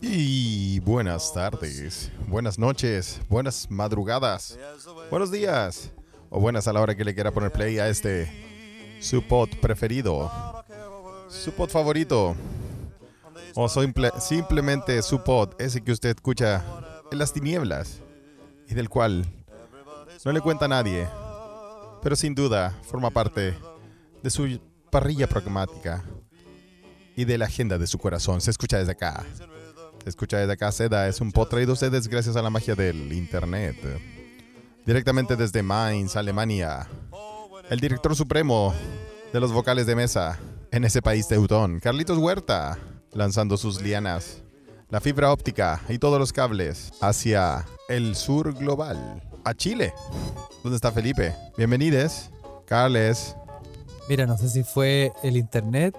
Y buenas tardes, buenas noches, buenas madrugadas, buenos días o buenas a la hora que le quiera poner play a este su pod preferido, su pod favorito o simple- simplemente su pod, ese que usted escucha en las tinieblas y del cual no le cuenta a nadie, pero sin duda forma parte de su parrilla pragmática y de la agenda de su corazón. Se escucha desde acá. Se escucha desde acá. Seda es un pod traído ustedes gracias a la magia del internet. Directamente desde Mainz, Alemania. El director supremo de los vocales de mesa en ese país teutón, Carlitos Huerta, lanzando sus lianas, la fibra óptica y todos los cables hacia el sur global, a Chile. ¿Dónde está Felipe? Bienvenides. Carles. Mira, no sé si fue el internet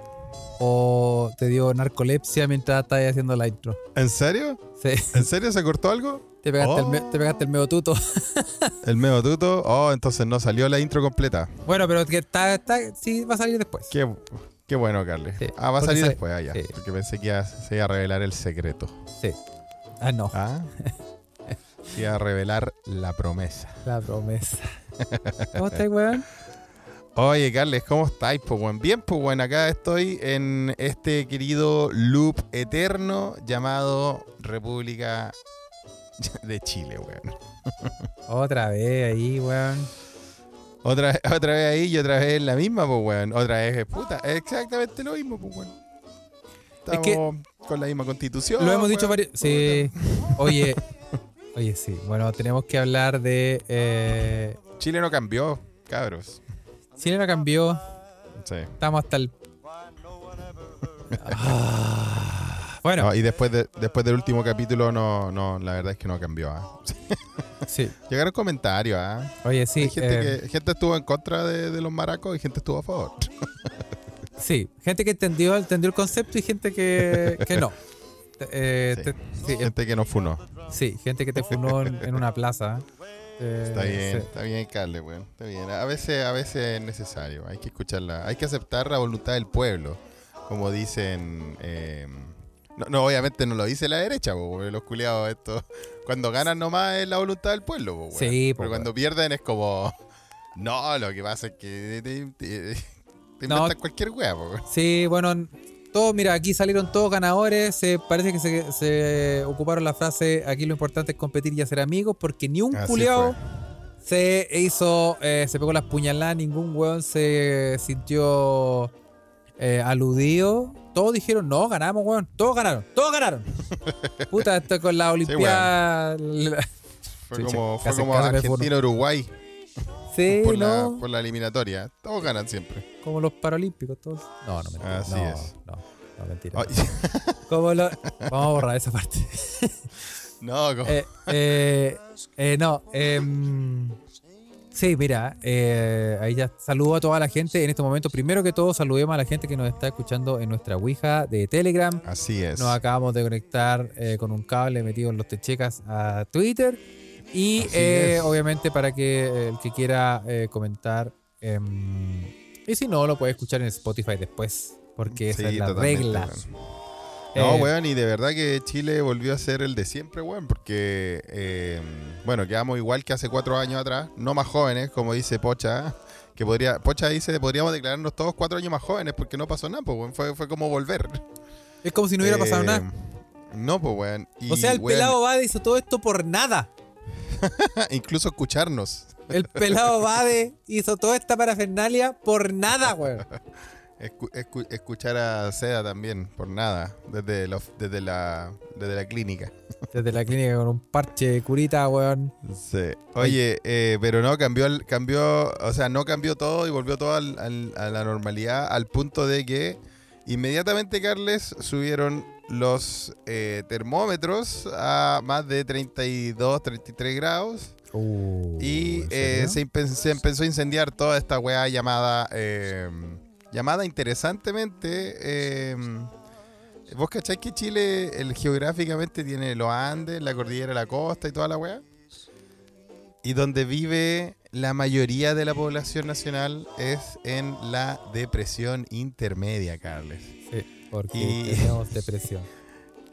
o te dio narcolepsia mientras estabas haciendo la intro. ¿En serio? Sí, ¿En serio se cortó algo? te pegaste, el, Oh. te pegaste el medio tuto. El medio tuto. Oh, entonces no salió la intro completa. Bueno, pero que está, está, sí va a salir después. Qué, qué bueno, Carles. Sí, ah, va a salir sale- después, ah, ya. sí. Porque pensé que iba- se iba a revelar el secreto. Sí. Ah, no, Ah. se iba a revelar la promesa. la promesa. ¿Cómo estás, weón? Oye, Carles, ¿cómo estáis, pues, buen? Bien, pues, bueno, acá estoy en este querido loop eterno llamado República de Chile, weón. Otra vez ahí, weón. Otra, otra vez ahí y otra vez la misma, pues, weón. Otra vez, puta, es exactamente lo mismo, pues, weón. Es que- Estamos con la misma constitución. Lo hemos dicho weón. varios. Sí. Oye, oye, sí. Bueno, tenemos que hablar de. Eh, Chile no cambió, cabros. No cambió. Sí. Estamos hasta el. Ah, bueno, No, y después, de, después del último capítulo, no, no, la verdad es que no cambió. ¿ah? sí. Llegaron comentarios, ¿ah? Oye, sí. Hay gente, eh, que, gente estuvo en contra de, de los maracos y gente estuvo a favor. Sí, gente que entendió, entendió el concepto y gente que, que no. Eh, Sí. te- sí, eh, Gente que no funó. sí, gente que te funó en, en una plaza. Eh, Está bien, sí. está bien, Carle, weón. Está bien. A veces, a veces es necesario. Hay que escucharla. Hay que aceptar la voluntad del pueblo. Como dicen. eh, no, no, obviamente no lo dice la derecha, po, porque los culiados estos. Cuando ganan nomás es la voluntad del pueblo, weón. Sí, Pero cuando pierden es como. No, lo que pasa es que te, te- te No. inventas cualquier weón. Sí, bueno, todos, mira, aquí salieron todos ganadores. Se, parece que se, se ocuparon la frase: aquí lo importante es competir y hacer amigos, porque ni un culiao fue. se hizo, eh, se pegó las puñaladas, ningún weón se sintió eh, aludido. Todos dijeron, no, ganamos, weón. Todos ganaron, todos ganaron. Puta, esto con la Olimpiada. Fue Chucha, como, fue como. Argentina-Uruguay Sí, por, la, por la eliminatoria. Todos ganan siempre. Como los paralímpicos, todos. No, no, mentira. Así no, es. No, no, mentira. Ay, Como lo- Vamos a borrar esa parte. no, como- Eh, eh, eh, no, em, sí, mira, eh, ahí ya saludo a toda la gente en este momento. Primero que todo, saludemos a la gente que nos está escuchando en nuestra Ouija de Telegram. así es. Nos acabamos de conectar eh, con un cable metido en los techecas a Twitter. Y eh, obviamente para que eh, el que quiera eh, comentar, em, y si no, lo puede escuchar en Spotify después, porque esa Sí, es la regla. weón. No, weón, y de verdad que Chile volvió a ser el de siempre, weón, porque, eh, bueno, quedamos igual que hace cuatro años atrás, no más jóvenes, como dice Pocha, que podría, Pocha dice, podríamos declararnos todos cuatro años más jóvenes porque no pasó nada, pues, weón, fue, fue como volver. Es como si no hubiera pasado nada. No, pues, weón. y, O sea, el weón, pelado Bade hizo todo esto por nada. incluso escucharnos. El pelado Bade hizo toda esta parafernalia por nada, weón. Escu- escu- escuchar a Seda también, por nada, desde, desde, la, desde la clínica. Desde la clínica con un parche de curita, weón. Sí. Oye, eh, pero no, cambió, cambió, o sea, no cambió todo y volvió todo al- al- a la normalidad al punto de que inmediatamente, Carles, subieron los eh, termómetros a más de 32, 33 grados y eh, se, se empezó a incendiar toda esta weá llamada, eh, llamada interesantemente... eh, ¿Vos cacháis que Chile el, geográficamente tiene los Andes, la cordillera la costa y toda la weá? Y donde vive la mayoría de la población nacional es en la depresión intermedia, Carles. Sí, porque Y- tenemos depresión.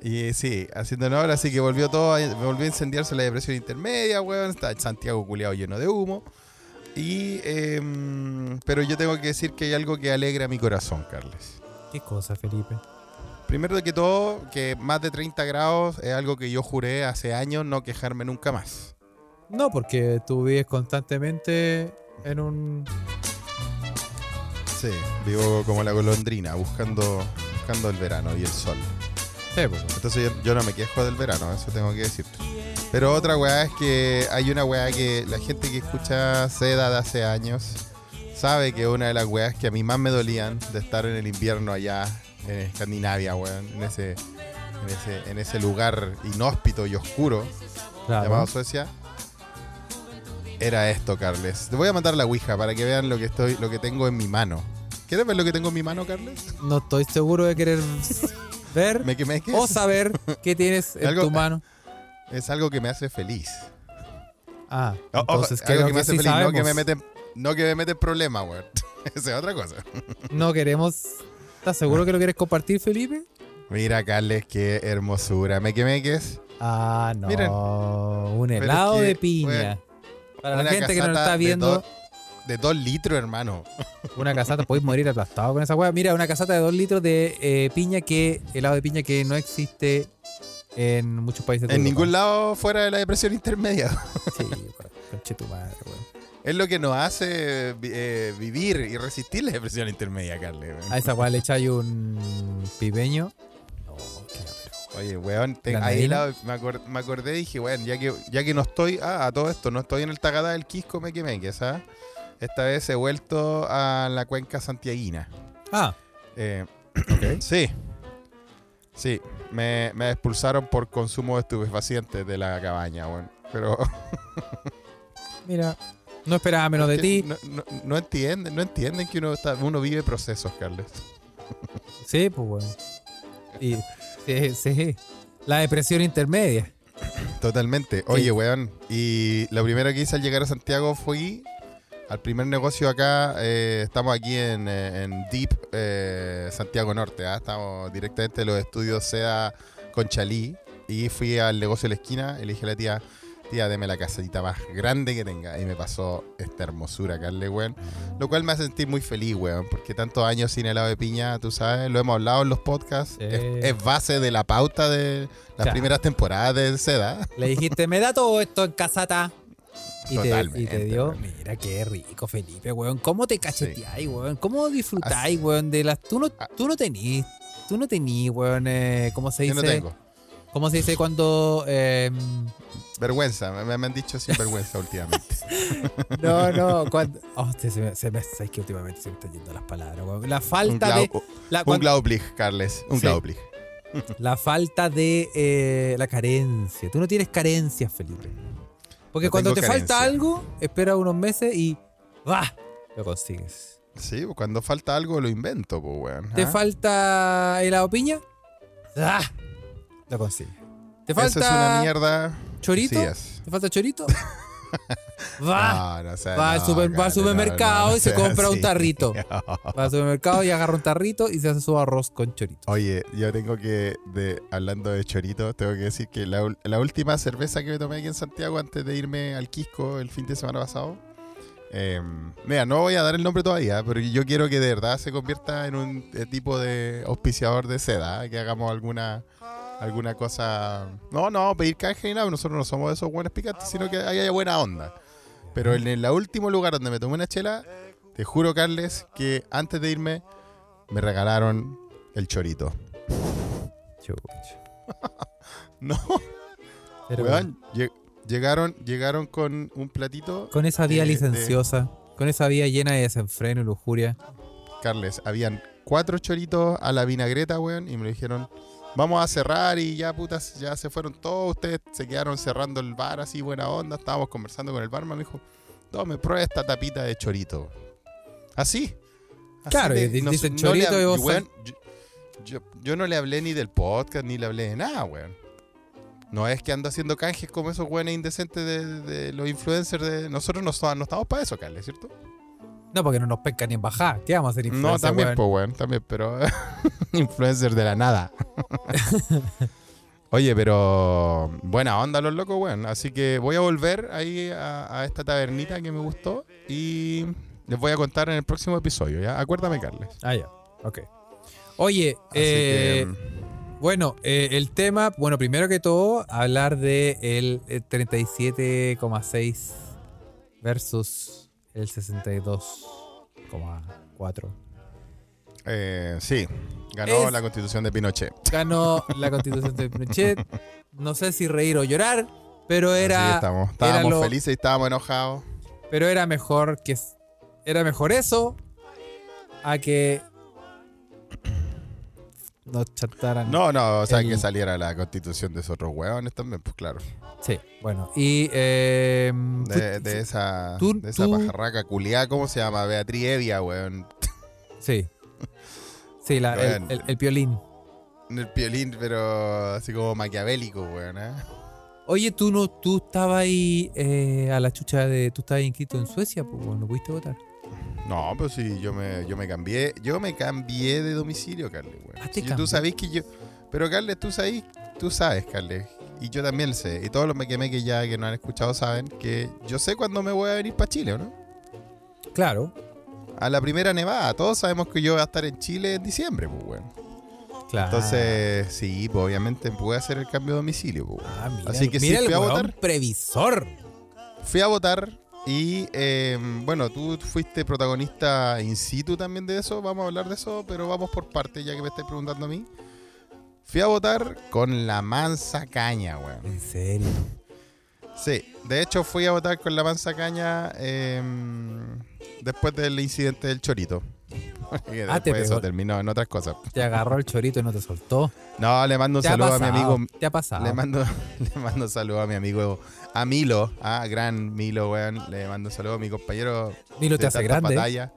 Y sí, haciendo honor, así que volvió todo, a- volvió a incendiarse la depresión intermedia, weón. Está Santiago culiado lleno de humo. Y, em, pero yo tengo que decir que hay algo que alegra mi corazón, Carles. ¿Qué cosa, Felipe? Primero de que todo, que más de 30 grados es algo que yo juré hace años no quejarme nunca más. No, porque tú vives constantemente en un. Sí, vivo como la golondrina, buscando, buscando el verano y el sol. Sí, pues. Entonces yo, yo no me quejo del verano, eso tengo que decirte. Pero otra weá es que hay una weá que la gente que escucha Seda de hace años sabe que una de las weas que a mí más me dolían de estar en el invierno allá en Escandinavia, weón, en ese, en ese, en ese lugar inhóspito y oscuro Claro. llamado Suecia, era esto, Carles. Te voy a mandar la Ouija para que vean lo que estoy, lo que tengo en mi mano. ¿Quieres ver lo que tengo en mi mano, Carles? No estoy seguro de querer ver Me o saber qué tienes en Algo- tu mano. es algo que me hace feliz. Ah, O- ojo, entonces algo que me hace sí feliz, no que sabemos. me meten, no que me meten problemas, weón. Esa es otra cosa. No queremos. ¿Estás seguro que lo quieres compartir, Felipe? Mira, Carles, qué hermosura. Me quemé que es Ah, no. Miren. un helado es que, de piña. Para la gente que nos está viendo, de dos litros, hermano. una casata, podéis morir aplastado con esa hueá. Mira, una casata de dos litros de eh, piña que, helado de piña que no existe en muchos países de En ningún lado fuera de la depresión intermedia. Sí, weón. Conche tu madre, weón. Es lo que nos hace eh, vivir y resistir la depresión intermedia, Carles. weón. A esa hueá le echáis un pipeño. No, qué pero. Oye, weón, te- ¿Granadina? ahí lado me, acor- me acordé y dije, weón, ya que, ya que no estoy, ah, a todo esto, no estoy en el Tagadá del Quisco Mequemeque, ¿sabes? Esta vez he vuelto a la cuenca santiaguina. Ah, Eh, sí, sí, me, me expulsaron por consumo de estupefacientes de la cabaña, weón. Pero Mira, no esperaba menos de ti. no, no, no entienden, no entienden que uno, está, uno vive procesos, Carles. Sí, pues, weón. Y, sí, sí. La depresión intermedia. Totalmente. Oye, weón. Y lo primero que hice al llegar a Santiago fui al primer negocio acá. eh, estamos aquí en, eh, en Deep eh, Santiago Norte. ¿ah? Estamos directamente en los estudios SEDA Conchalí. Y fui al negocio de la esquina y le dije a la tía, tía, deme la casetita más grande que tenga. Y me pasó esta hermosura, Carle, weón. Lo cual me hace sentir muy feliz, weón. Porque tantos años sin helado de piña, tú sabes, lo hemos hablado en los podcasts. Es, es base de la pauta de las primeras temporadas de SEDA. Le dijiste, me da todo esto en casata. Y te, y te dio, mira qué rico, Felipe, weón. ¿Cómo te cacheteáis, weón? ¿Cómo disfrutáis, weón? De las. Tú no, Ah. tú no tenís, tú no tenís, weón. Eh, ¿Cómo se Yo dice? no tengo. ¿Cómo se dice cuando. eh, Vergüenza, me, me han dicho sin vergüenza últimamente. no, no, cuando. Oh, se, me, se me- sabes que últimamente se me están yendo las palabras, weón. La Un, falta de. glau, La, un glaublich, Carles. Un Sí. glaublich. la falta de eh, la carencia. Tú no tienes carencias, Felipe. Porque No cuando te falta algo, espera unos meses y. ¡Ah! Lo consigues. Sí, pues, cuando falta algo lo invento, pues, weón. ¿Te ¿ah? falta helado piña? ¡Ah! Lo consigues. ¿Te Eso falta es una mierda. chorito? Sí es. ¿Te falta chorito? Va. No, no sé, Va al super- va al supermercado y se compra un tarrito. Va al supermercado y agarra un tarrito y se hace su arroz con chorito. Oye, yo tengo que, de, hablando de chorito, tengo que decir que la, la última cerveza que me tomé aquí en Santiago antes de irme al Quisco el fin de semana pasado. eh, mira, no voy a dar el nombre todavía, pero yo quiero que de verdad se convierta en un eh, tipo de auspiciador de seda, que hagamos alguna alguna cosa. No, no, pedir canje ni nada, nosotros no somos de esos buenos picantes, sino que haya buena onda. Pero en el último lugar donde me tomé una chela, te juro, Carles, que antes de irme me regalaron el chorito. No, Pero weón, lle- llegaron, llegaron con un platito. con esa vía de- de- licenciosa, con esa vía llena de desenfreno y lujuria. Carles, habían cuatro choritos a la vinagreta, weón, y me dijeron, vamos a cerrar y ya, putas, ya se fueron todos, ustedes se quedaron cerrando el bar así, buena onda, estábamos conversando con el barman, me dijo, tome, prueba esta tapita de chorito. Así. Así Claro, y di- dicen chorito le y vos weón, yo, yo- yo no le hablé ni del podcast, ni le hablé de nada, weón. No es que ando haciendo canjes como esos weones indecentes de, de los influencers de... Nosotros no, no estamos para eso, Carles, ¿cierto? No, porque no nos pescan ni en bajar. ¿Qué vamos a hacer No, influencer, también, weón? pues, weón, también, pero influencer de la nada. Oye, pero buena onda los locos, weón. Así que voy a volver ahí a, a esta tabernita que me gustó y les voy a contar en el próximo episodio, ¿ya? Acuérdame, Carles. Ah, ya. Ok. Oye, eh, que, bueno, eh, el tema, bueno, primero que todo, hablar de el eh, 37,6 versus el 62,4. eh, sí, ganó Es- la constitución de Pinochet. Ganó la constitución de Pinochet. No sé si reír o llorar, pero Así era, Estábamos lo- felices y estábamos enojados. pero era mejor que era mejor eso a que nos chantaran. No, no, o sea, El- que saliera la constitución de esos otros hueones también, pues claro. Sí, bueno, y eh, De, esa, tú- de esa tú- pajarraca culiada, ¿cómo se llama? Beatriz Evia, weón. sí. Sí, la- el, el- el piolín. El piolín, pero así como maquiavélico, weón, ¿eh? Oye, tú no, tú estabas ahí eh, a la chucha de. Tú estabas inscrito en Suecia, pues no pudiste votar. No, pues sí, yo me, yo me cambié, yo me cambié de domicilio, Carles, weón. Ah, te Sí, tú sabés que yo, pero Carles, tú sabes, tú sabes, Carles, y yo también sé, y todos los me quemé que ya que no han escuchado saben que yo sé cuándo me voy a venir para Chile, ¿o no? Claro, A la primera nevada, todos sabemos que yo voy a estar en Chile en diciembre, pues, weón. claro. Entonces, sí, pues obviamente pude hacer el cambio de domicilio, pues. Ah, mira, Así que sí, mira fui el a votar. previsor. Fui a votar y, eh, bueno, tú fuiste protagonista in situ también de eso, vamos a hablar de eso, pero vamos por partes, ya que me estáis preguntando a mí. Fui a votar con la mansa caña, weón. En serio. Sí, de hecho fui a votar con la mansa caña eh, después del incidente del chorito. Y Ah, te después eso terminó en otras cosas. Te agarró el chorito y no te soltó. No, le mando un saludo a mi amigo Te ha pasado. Le mando, le mando un saludo a mi amigo, a Milo, a gran Milo, weón. Le mando un saludo a mi compañero. Milo te hace grande.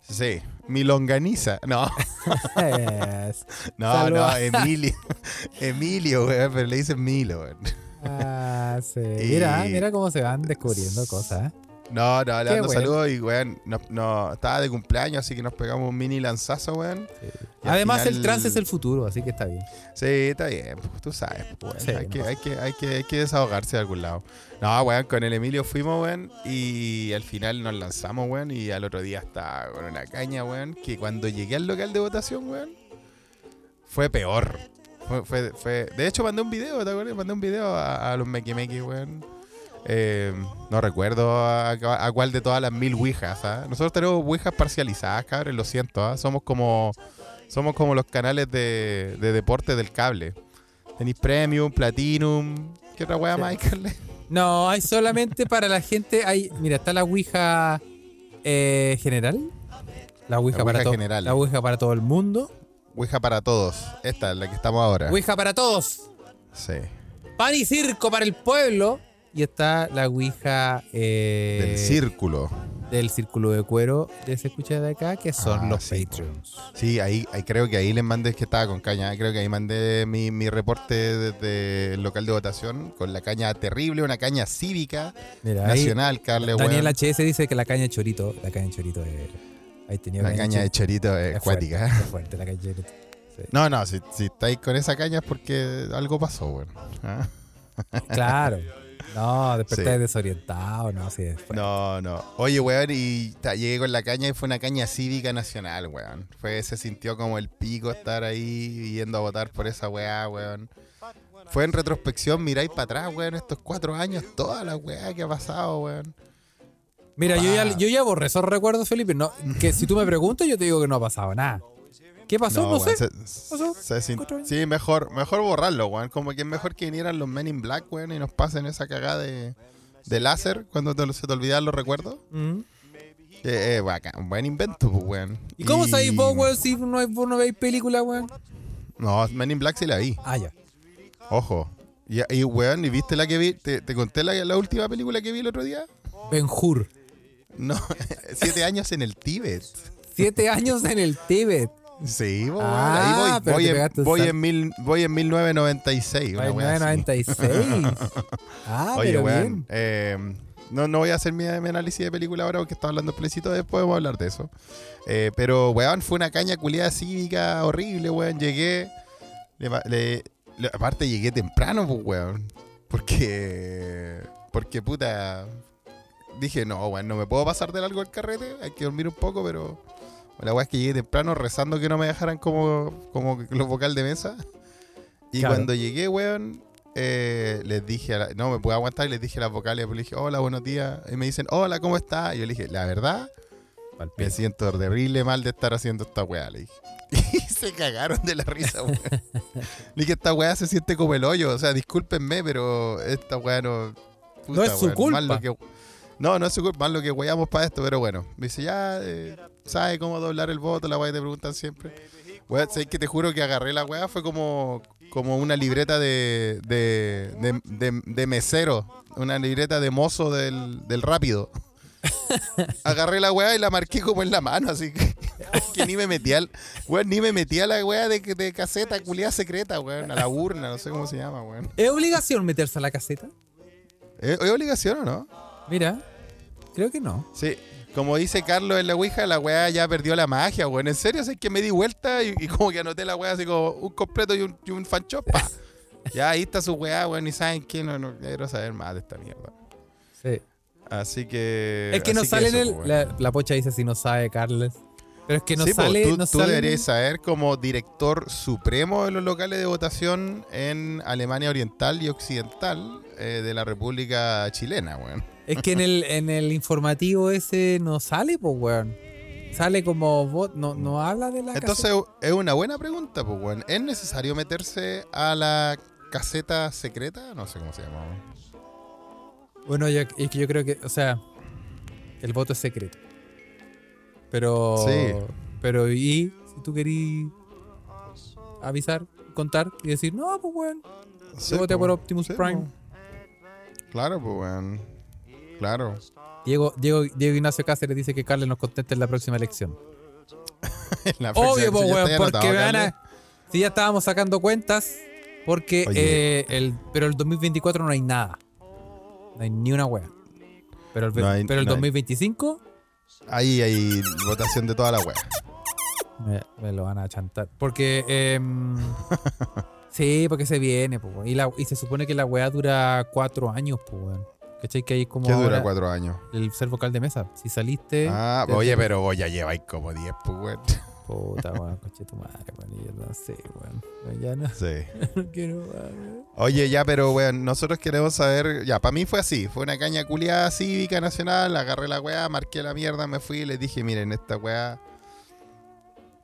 Sí, Milonganiza. No, no, no, Emilio. Emilio, weón, pero le dicen Milo, weón. Ah, sí. Y- Mira, mira cómo se van descubriendo cosas. ¿eh? No, no, le mando saludos y, weón, no, no, estaba de cumpleaños, así que nos pegamos un mini lanzazo, weón. Además, el trance es el futuro, así que está bien. Sí, está bien, pues, tú sabes, pues, weón. Sí, hay, que, hay, que, hay, que, hay que desahogarse de algún lado. No, weón, con el Emilio fuimos, weón, y al final nos lanzamos, weón, y al otro día estaba con una caña, weón, que cuando llegué al local de votación, weón, fue peor. Fue, fue, fue- De hecho, mandé un video, ¿te acuerdas? Mandé un video a, a los Mequimequi, weón. Eh, no recuerdo a, a cuál de todas las mil ouijas, ¿ah? Nosotros tenemos ouijas parcializadas, cabrón, lo siento, ¿ah? Somos como... Somos como los canales de, de deporte del cable. Tenéis Premium, Platinum. ¿Qué otra weá Sí. más hay, Carle? No, hay solamente para la gente. Hay, mira, está la Ouija eh, general. La Ouija, La para Ouija general. La Ouija para todo el mundo. Ouija para todos. Esta es la que estamos ahora. Ouija para todos. Sí. Pan y circo para el pueblo. Y está la Ouija eh, Del círculo. del círculo de cuero de se escucha de acá, que son Ah, los sí, Patreons. Sí, ahí, ahí creo que ahí les mandé que estaba con caña. Creo que ahí mandé mi, mi reporte desde el local de votación con la caña terrible, una caña cívica, Mira, ahí nacional, Carle, Daniel weón. HS dice que la caña de chorito, la caña de chorito es. Ahí tenía La caña de chorito es es fuerte, es fuerte la caña de chorito. Sí. No, no, si, si estáis con esa caña es porque algo pasó. ¿Ah? Claro. No, después Sí. desorientado, no, sí. después. No, no. Oye, weón, y ta, llegué con la caña y fue una caña cívica nacional, weón. Fue, se sintió como el pico estar ahí yendo a votar por esa weá, weón. Fue en retrospección, miráis para atrás, weón, estos cuatro años, toda la weá que ha pasado, weón. Mira, yo ya, yo ya borré esos recuerdos, Felipe. No, que si tú me preguntas, yo te digo que no ha pasado nada. ¿Qué pasó? No, weón, sé. se- pasó se sí, mejor, mejor borrarlo, weón. Como que es mejor que vinieran los Men in Black, weón, y nos pasen esa cagada de, de láser cuando te- se te olvidan los recuerdos. Mm. Eh, eh, bacán, buen invento, pues, weón. ¿Y cómo sabéis vos, weón, si no, vos no veis película, weón? No, Men in Black sí la vi. Ah, ya. Ojo. Y, y weón, ¿y viste la que vi? ¿Te, te conté la, la última película que vi el otro día? Ben Hur. No, siete años en el Tíbet. Siete años en el Tíbet. Sí, bo, Ah, ahí voy. Voy en, voy, en mil, voy en 1996. Una wea así. 1996. Ah, Oye, pero weón. bien. eh, no, no voy a hacer mi, mi análisis de película ahora porque estaba hablando explicito. Después vamos a hablar de eso. Eh, pero, weón, fue una caña culiada cívica horrible, weón. Llegué. le le- aparte llegué temprano, pues, weón. Porque. Porque, puta. Dije, no, weón, no me puedo pasar de largo el carrete. Hay que dormir un poco, pero. La weá es que llegué temprano rezando que no me dejaran como, como los vocal de mesa. Y Claro. cuando llegué, weón, eh, les dije, a la- no me puedo aguantar, y les dije a las vocales, pues, le dije, hola, buenos días. Y me dicen, hola, ¿cómo estás? Y yo le dije, la verdad, me siento terrible mal de estar haciendo esta weá, le dije. Y se cagaron de la risa, weón. Le dije, esta weá se siente como el hoyo. O sea, discúlpenme, pero esta weá no. No es su weón, más culpa. lo que- no, no es su culpa, más lo que weamos para esto, pero bueno. Me dice, ya, eh, ¿sabe cómo doblar el voto? La weá que te preguntan siempre. Weón, sé que te juro que agarré la weá, fue como, como una libreta de, de, de, de- de mesero, una libreta de mozo del, del rápido. Agarré la weá y la marqué como en la mano, así que, que ni me metí al. Weón, ni me metí a la weá de, de caseta, culiada secreta, weón, a la urna, no sé cómo se llama, weón. ¿Es obligación meterse a la caseta? ¿Es, es obligación o no? Mira, creo que no. Sí. Como dice Carlos en la Ouija, la weá ya perdió la magia, weón. En serio, es que me di vuelta y, y como que anoté la weá así como un completo y un, y un fan shop, pa. Ya ahí está su weá, weón, y saben que no, no quiero saber más de esta mierda. Sí. Así que. Es que no sale en eso, el. La, la pocha dice si no sabe, Carles. Pero es que no Sí, sale. tú, no tú sale- deberías saber como director supremo de los locales de votación en Alemania Oriental y Occidental eh, de la República Chilena, weón. Es que en el, en el informativo ese no sale, pues, weón. Sale como bot, no, no habla de la Entonces es una buena pregunta, pues, weón. ¿Es necesario meterse a la caseta secreta? No sé cómo se llama. weón. Bueno, yo- es que yo creo que, o sea, el voto es secreto. Pero. Sí. Pero, y si tú querías avisar, contar y decir, no, pues, weón. Sí, voté po. por Optimus Sí, Prime. Claro, pues, weón. Claro. Diego, Diego, Diego Ignacio Cáceres dice que Carles nos conteste en la próxima elección. La Obvio, pues, weón, porque van a. Si ya estábamos sacando cuentas, porque eh, el, pero el 2024 no hay nada. No hay ni una wea. Pero el, No hay- pero el no hay. 2025 Ahí hay votación de toda la weá. me, me lo van a chantar. Porque. em, sí, porque se viene, pues, y, la- y se supone que la wea dura cuatro años, pues, weón. ¿Cachai? Que hay como. ¿Qué dura cuatro años? El ser vocal de mesa. Si saliste. Ah, oye, pero vos ya lleváis como 10, pues, weón. Puta, weón, coche tu madre, weón. y yo no sé, weón. Ya no, Sí. no quiero más, weón. Oye, ya, pero weón, nosotros queremos saber. Ya, para mí fue así. Fue una caña culiada cívica nacional. Agarré la weá, marqué la mierda, me fui y les dije, miren, esta weá.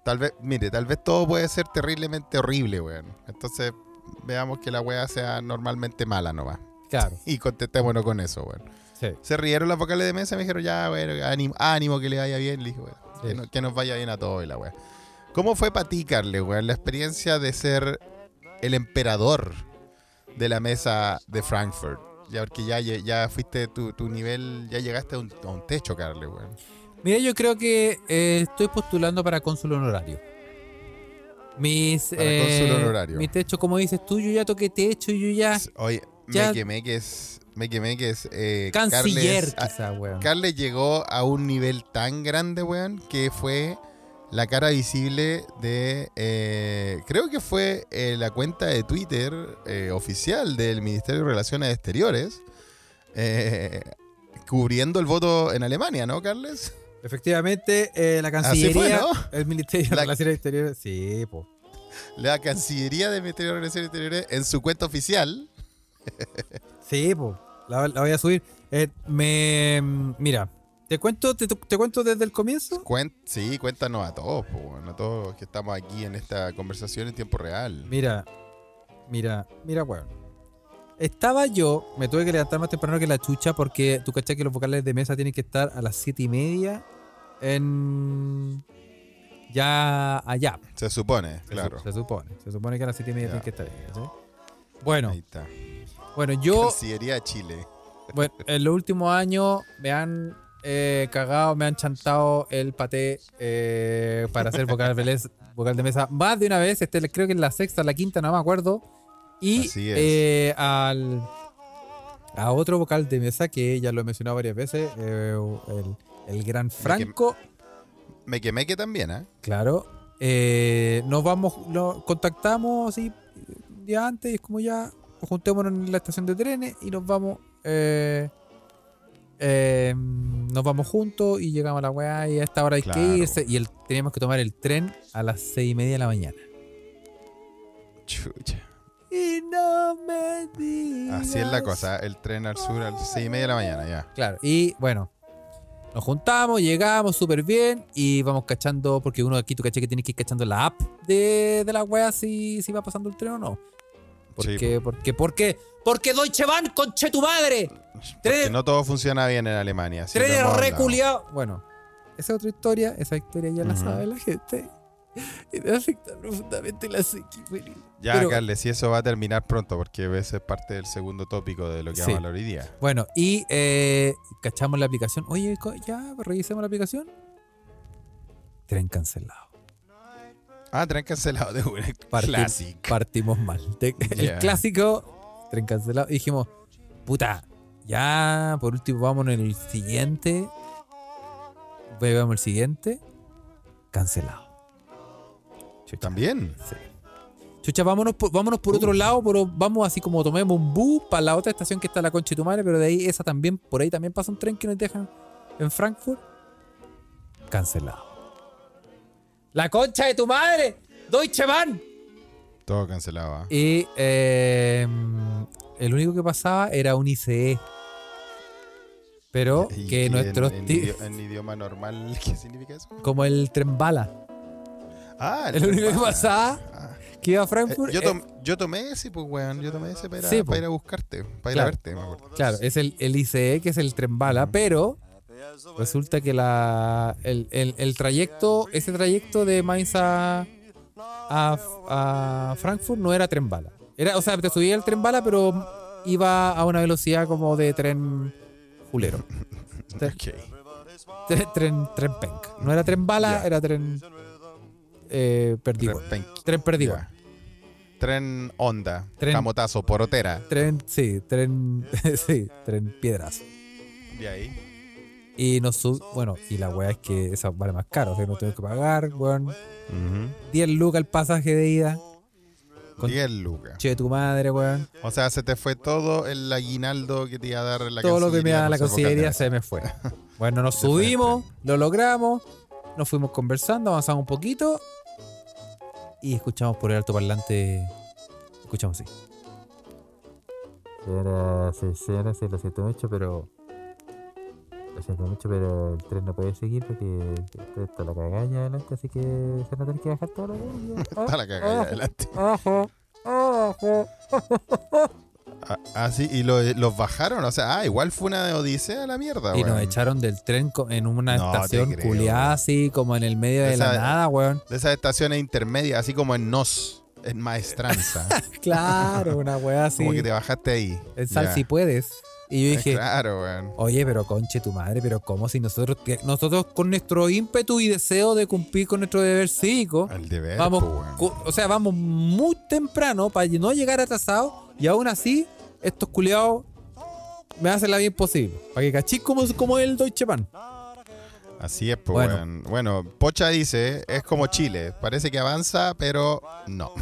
Tal vez, mire, tal vez todo puede ser terriblemente horrible, weón. Entonces, veamos que la weá sea normalmente mala nomás. Claro, Y contestémonos con eso, sí. Se rieron las vocales de mesa y me dijeron, ya, bueno, ánimo, ánimo que le vaya bien. Le dije, que, Sí. no- que nos vaya bien a todos y la weá. ¿Cómo fue para ti, Carle, weón, la experiencia de ser el emperador de la mesa de Frankfurt? Ya, porque ya, ya fuiste tu, tu nivel, ya llegaste a un, a un techo, Carle, weón. Mira, yo creo que eh, estoy postulando para cónsul honorario. Mis, Para eh, cónsul honorario. Mi techo, como dices tú, yo ya toqué techo y yo ya. Oye, Ya- me quemé que es, me quemé que es, eh, Canciller, Carles- a- quizá, weón. Carles llegó a un nivel tan grande, weón, que fue la cara visible de. eh, creo que fue eh, la cuenta de Twitter eh, oficial del Ministerio de Relaciones Exteriores. eh, cubriendo el voto en Alemania, ¿no, Carles? Efectivamente, eh, la Así fue, Cancillería, ¿no? el Ministerio de La- Relaciones Exteriores. Sí, po. La Cancillería del Ministerio de Relaciones Exteriores en su cuenta oficial. Sí, po. La, la voy a subir. Eh, me. Mira, ¿te cuento, te, te cuento desde el comienzo? Cuen- sí, cuéntanos a todos, po, a todos los que estamos aquí en esta conversación en tiempo real. Mira, mira, mira, weón. Estaba yo, me tuve que levantar más temprano que la chucha porque tú cachai que los vocales de mesa tienen que estar a las siete y media en. Ya allá. Se supone, Se, claro. su- se supone. Se supone que a las siete y media Ya. tienen que estar. ¿cachai? Bueno, Ahí está. Bueno, yo. Cancillería de Chile. Bueno, en los últimos años me han eh, cagado, me han chantado el paté eh, para hacer vocal, de mesa más de una vez. Este, creo que en la sexta, la quinta, no me acuerdo. Y Así eh, al, a otro vocal de mesa que ya lo he mencionado varias veces, el, el gran Franco, Me quemé que también, ¿eh? claro. nos vamos, lo contactamos y un día antes y es como ya, juntémonos en la estación de trenes y nos vamos. eh, eh, nos vamos juntos y llegamos a la weá y a esta hora hay Claro. que irse. Y el, teníamos que tomar el tren a las seis y media de la mañana. Chucha. Y no me digas. Así es la cosa. El tren al sur a las seis y media de la mañana, ya. Claro, y bueno, nos juntamos, llegamos súper bien y vamos cachando, porque uno aquí tú caché que tiene que ir cachando la app de, de la wea si, si va pasando el tren o no. Sí, Porque, porque, porque, porque Deutsche Bahn, conche tu madre. Porque no todo funciona bien en Alemania. lo Trenes hablado. reculeados. Bueno, esa es otra historia, esa historia ya la sabe la gente. Y me afecta profundamente la psiqui. Ya, Pero- Carles, si eso va a terminar pronto, porque ese es parte del segundo tópico de lo que Sí. vamos a hablar hoy día. Bueno, y eh, cachamos la aplicación. Oye, ya, revisemos la aplicación. Tren cancelado. Ah, tren cancelado de una Parti- clásico. Partimos mal. Te-. El clásico, tren cancelado. Y dijimos, puta, ya, por último, vamos en el siguiente. Veamos el siguiente. Cancelado. Chucha. También. Sí. Chucha, vámonos por, vámonos por otro lado, pero vamos así como tomemos un bus para la otra estación que está la concha de tu madre, pero de ahí esa también, por ahí también pasa un tren que nos deja en Frankfurt. Cancelado. La concha de tu madre, Deutsche Bahn. Todo cancelado. ¿ah? Y eh, el único que pasaba era un ICE. Pero ¿Y que nuestros en, en idioma normal, ¿qué significa eso? como el tren bala, Ah, el único que pasaba Ah. que iba a Eh, Frankfurt. yo, eh, yo tomé ese, pues, weón. Yo tomé ese para, ir a- Sí, para ir a buscarte, para ir a verte, me acuerdo. Claro, es el, el ICE que es el tren bala, pero resulta que la, el, el- el trayecto, ese trayecto de Mainz a, a, a Frankfurt no era tren bala. Era, o sea, te subía el tren bala, pero iba a una velocidad como de tren fulero. Te- Ok. Tren, tren, tren penca. No era tren bala, Ya. era tren eh, perdido. Tren. Tren perdido. Tren Honda, Tren- camotazo, porotera. Tren, sí, tren, sí, tren piedrazo. De ahí. Y nos sub, bueno, y la weá es que esa vale más caro, o sea, no tengo que pagar, weón. 10 lucas el pasaje de ida. Con- 10 lucas. Che, tu madre, weón. O sea, se te fue todo el aguinaldo que te iba a dar la Todo lo que me da la consellería se me fue. Bueno, nos subimos, lo logramos, nos fuimos conversando, avanzamos un poquito y escuchamos por el altoparlante. Escuchamos lo siento mucho, pero. Lo siento mucho, pero el tren no puede seguir porque está la cagaña adelante, así que se va a tener que bajar toda la de- Está la cagada ahí adelante. Ojo, ojo. Ah, ah, sí, y lo- los bajaron. O sea, ah, igual fue una odisea la mierda, Y nos echaron del tren en una No estación culiada así, como en el medio de la Esa- nada, weón. De esas estaciones intermedias, así como en Nos, en Maestranza. Claro, una weá así. Como que te bajaste ahí. En sal Ya. si puedes. Y yo dije, Claro, weón. oye, pero conche tu madre, pero ¿cómo si nosotros, que- nosotros con nuestro ímpetu y deseo de cumplir con nuestro deber cívico, El deber, vamos, o sea, vamos muy temprano para no llegar atrasados y aún así, estos culiados me hacen la vida imposible. Para que cachis como, como el Deutsche Bahn. Así es, pues, Bueno. weón. Bueno, Pocha dice, es como Chile. Parece que avanza, pero no.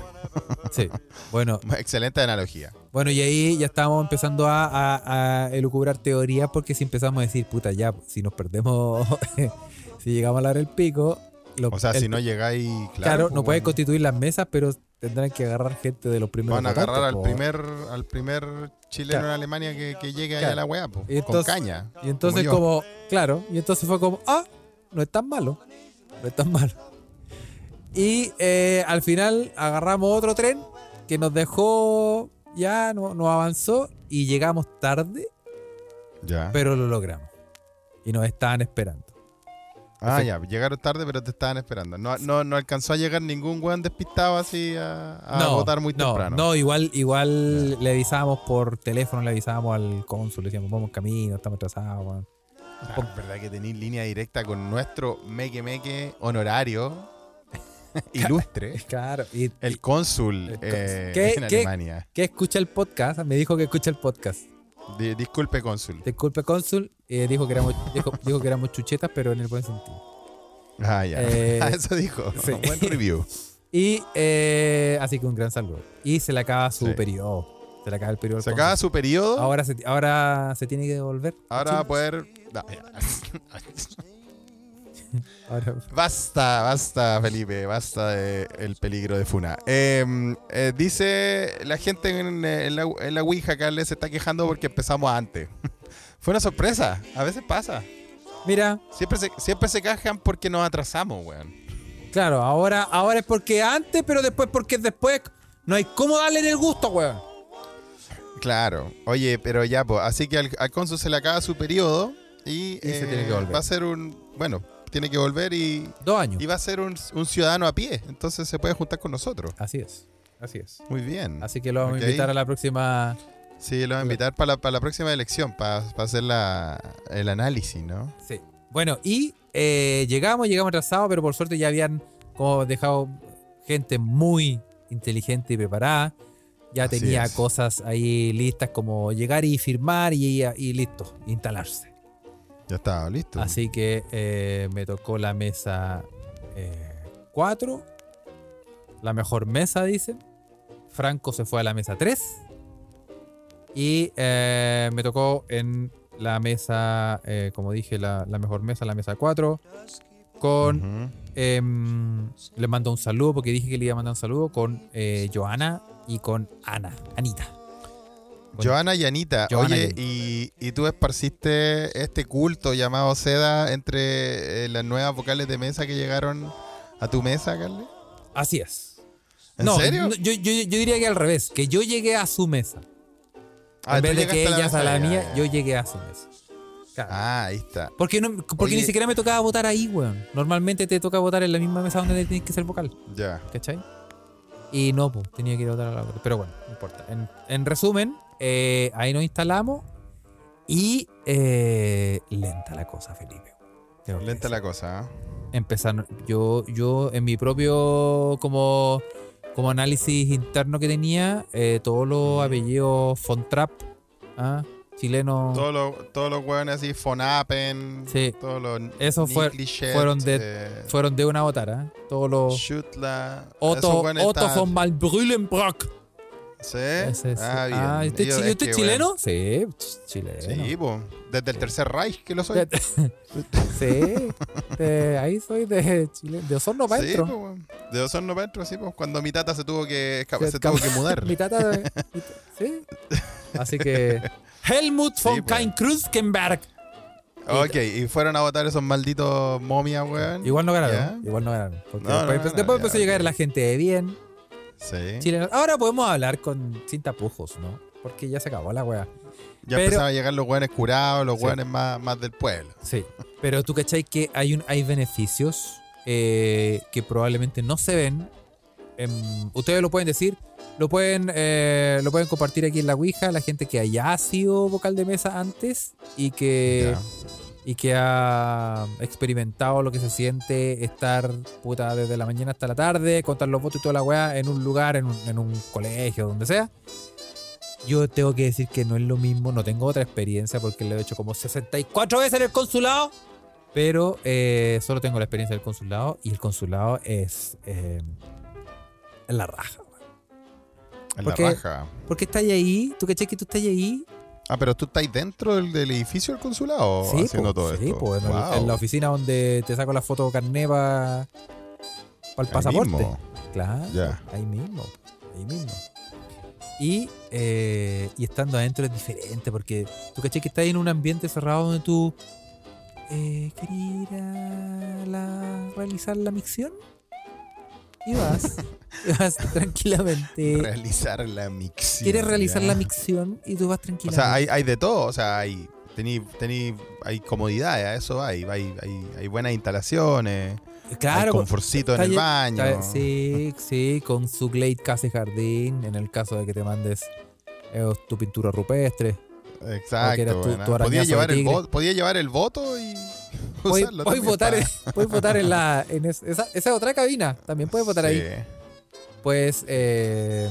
Sí. Bueno, Excelente analogía. Bueno, y ahí ya estábamos empezando a, a, a elucubrar teorías porque si empezamos a decir, puta, ya, si nos perdemos, si llegamos a la hora del pico, lo- O sea, el- si no llegáis, claro, claro, pues, no pueden weón. constituir las mesas, pero tendrán que agarrar gente de los primeros Van a votantes, agarrar al po. primer, al primer chileno Claro. en Alemania que, que llegue Claro. a la weá, entonces- con caña. Y entonces como, claro, y entonces fue como, ah, no es tan malo, no es tan malo. Y eh, al final agarramos otro tren que nos dejó, ya no, nos avanzó y llegamos tarde, Ya. pero lo logramos. Y nos estaban esperando. ah, ya, llegaron tarde, pero te estaban esperando. No, no, no alcanzó a llegar ningún weón despistado así a, a votar muy no, temprano. No, igual, igual le avisábamos por teléfono, le avisábamos al cónsul, le decíamos, vamos en camino, estamos atrasados, weón. Ah, es verdad que tenéis línea directa con nuestro meque meque honorario, ilustre, Claro, y, el cónsul eh, ¿Qué- en? Alemania. que escucha el podcast, me dijo que escucha el podcast. Di- disculpe, cónsul. Disculpe, cónsul, eh, dijo, que éramos, dijo, dijo que éramos chuchetas, pero en el buen sentido. Ah, ya. Eh, eso dijo. sí. Buen review. Y eh, así que un gran saludo. Y se le acaba su Sí. periodo. Se le acaba el periodo. Se acaba su periodo. Ahora se, ahora se tiene que devolver. Ahora va a poder. No, Basta, basta, Felipe, basta de el peligro de Funa. Eh, eh, dice la gente en, en la, en la Ouija, Carles, se está quejando porque empezamos antes. Fue una sorpresa, a veces pasa. Mira, Siempre se, siempre se quejan porque nos atrasamos, weón. claro, ahora, ahora es porque antes, pero después porque después no hay cómo darle en el gusto, weón. Claro, oye, pero ya, pues, así que al, al cónsul se le acaba su periodo y, Y se eh, tiene que volver. va a ser un, bueno, tiene que volver y, Dos años. y va a ser un, un ciudadano a pie, entonces se puede juntar con nosotros. Así es. Así es. Muy bien. Así que lo vamos a invitar a la próxima. Sí, lo voy a invitar para la, para la próxima elección, para, para hacer la, el análisis, ¿no? Sí. Bueno, y eh, llegamos, llegamos atrasados, pero por suerte ya habían como dejado gente muy inteligente y preparada. Ya Así tenía es. cosas ahí listas como llegar y firmar y, y listo, instalarse. Ya estaba listo. Así que eh, me tocó la mesa 4. la mejor mesa, dice. Franco se fue a la mesa 3. Y eh, me tocó en la mesa, eh, como dije, la, la mejor mesa, la mesa 4. Con. Em, le mando un saludo porque dije que le iba a mandar un saludo con eh, Joana y con Ana, Anita. Joana y Anita, Joana oye, y y, y tú esparciste este culto llamado seda entre eh, las nuevas vocales de mesa que llegaron a tu mesa, Carly. Así es. ¿En no, serio? no, yo, yo- yo diría que al revés, que yo llegué a su mesa. Ah, en vez de que ellas a la mía, yo llegué a su mesa. Claro. Ah, ahí está. Porque, no, porque ni siquiera me tocaba votar ahí, weón. Normalmente te toca votar en la misma mesa donde tienes que ser vocal, Ya. ¿cachai? Y no, pues, tenía que ir a votar a la otra. Pero bueno, no importa. En, en resumen, eh, ahí nos instalamos y eh, lenta la cosa, Felipe. Lenta la cosa, ¿ah? Empezaron, yo, yo en mi propio como, como análisis interno que tenía, eh, todos los apellidos Fontrap, ¿ah? chilenos, Todos los todos los hueones así, Fonapen, Sí. todos los Esos fue- fueron de- eh, fueron de una a votar, ¿ah? todos los Otto, Otto von Malbrüllenbrock. ¿Sí? Ese, ese. Ah, bien. ¿usted, Ellos- es usted que, es chileno? Sí, ch- chileno. Sí, po. Desde el tercer Reich que lo soy. sí, de- ahí soy de Chile, de Osorno para Sí, po, de Osorno para sí, po. cuando mi tata se tuvo que Se se tuvo que mudar. Mi tata, sí. Así que Helmut von Sí. Kain Kruzkenberg. Ok, y fueron a votar esos malditos momias, weón. Igual no ganaron, igual no ganaron. Porque No, no después, después ya, empezó a llegar la gente de bien, Sí. Ahora podemos hablar con sin tapujos, ¿no? Porque ya se acabó la wea. Ya Pero- empezaban a llegar los weones curados, los Sí. weones más, más del pueblo. Sí, pero tú cachai que hay, un, hay beneficios eh, que probablemente no se ven. Ustedes lo pueden decir, lo pueden, eh, lo pueden compartir aquí en la Ouija, la gente que haya sido vocal de mesa antes y que. Y que ha experimentado lo que se siente estar puta desde la mañana hasta la tarde, contar los votos y toda la weá en un lugar, en un, en un colegio, donde sea. Yo tengo que decir que no es lo mismo, no tengo otra experiencia porque lo he hecho como 64 veces en el consulado, pero eh, solo tengo la experiencia del consulado y el consulado es, eh, es la raja. weón. En ¿Por la raja. Porque estás ahí, tú caché que tú estás ahí. Ah, pero tú estás dentro del, del edificio del consulado sí, haciendo po, todo sí, esto. po, en, el- en la oficina donde te saco la foto carné para el pasaporte. mismo. Claro, ahí mismo, ahí mismo. Y, eh, y estando adentro es diferente porque tú caché que estás en un ambiente cerrado donde tú eh, querías ir a la- realizar la misión y vas, y vas tranquilamente. Realizar la mixing. Quieres realizar ya. la micción y tú vas O tranquilamente. sea, hay, hay de todo. O sea, hay, tení, tení- hay comodidades, a eso hay. Hay, hay, hay buenas instalaciones. hay claro, conforcito en el baño. está- sí, sí, con su Glade Casa y Jardín, en el caso de que te mandes eh, tu pintura rupestre. Exacto. tu- podía, llevar el podía llevar el voto y También votar, en, votar en la. En es- esa, esa es otra cabina. También puedes votar ahí. Pues. Eh,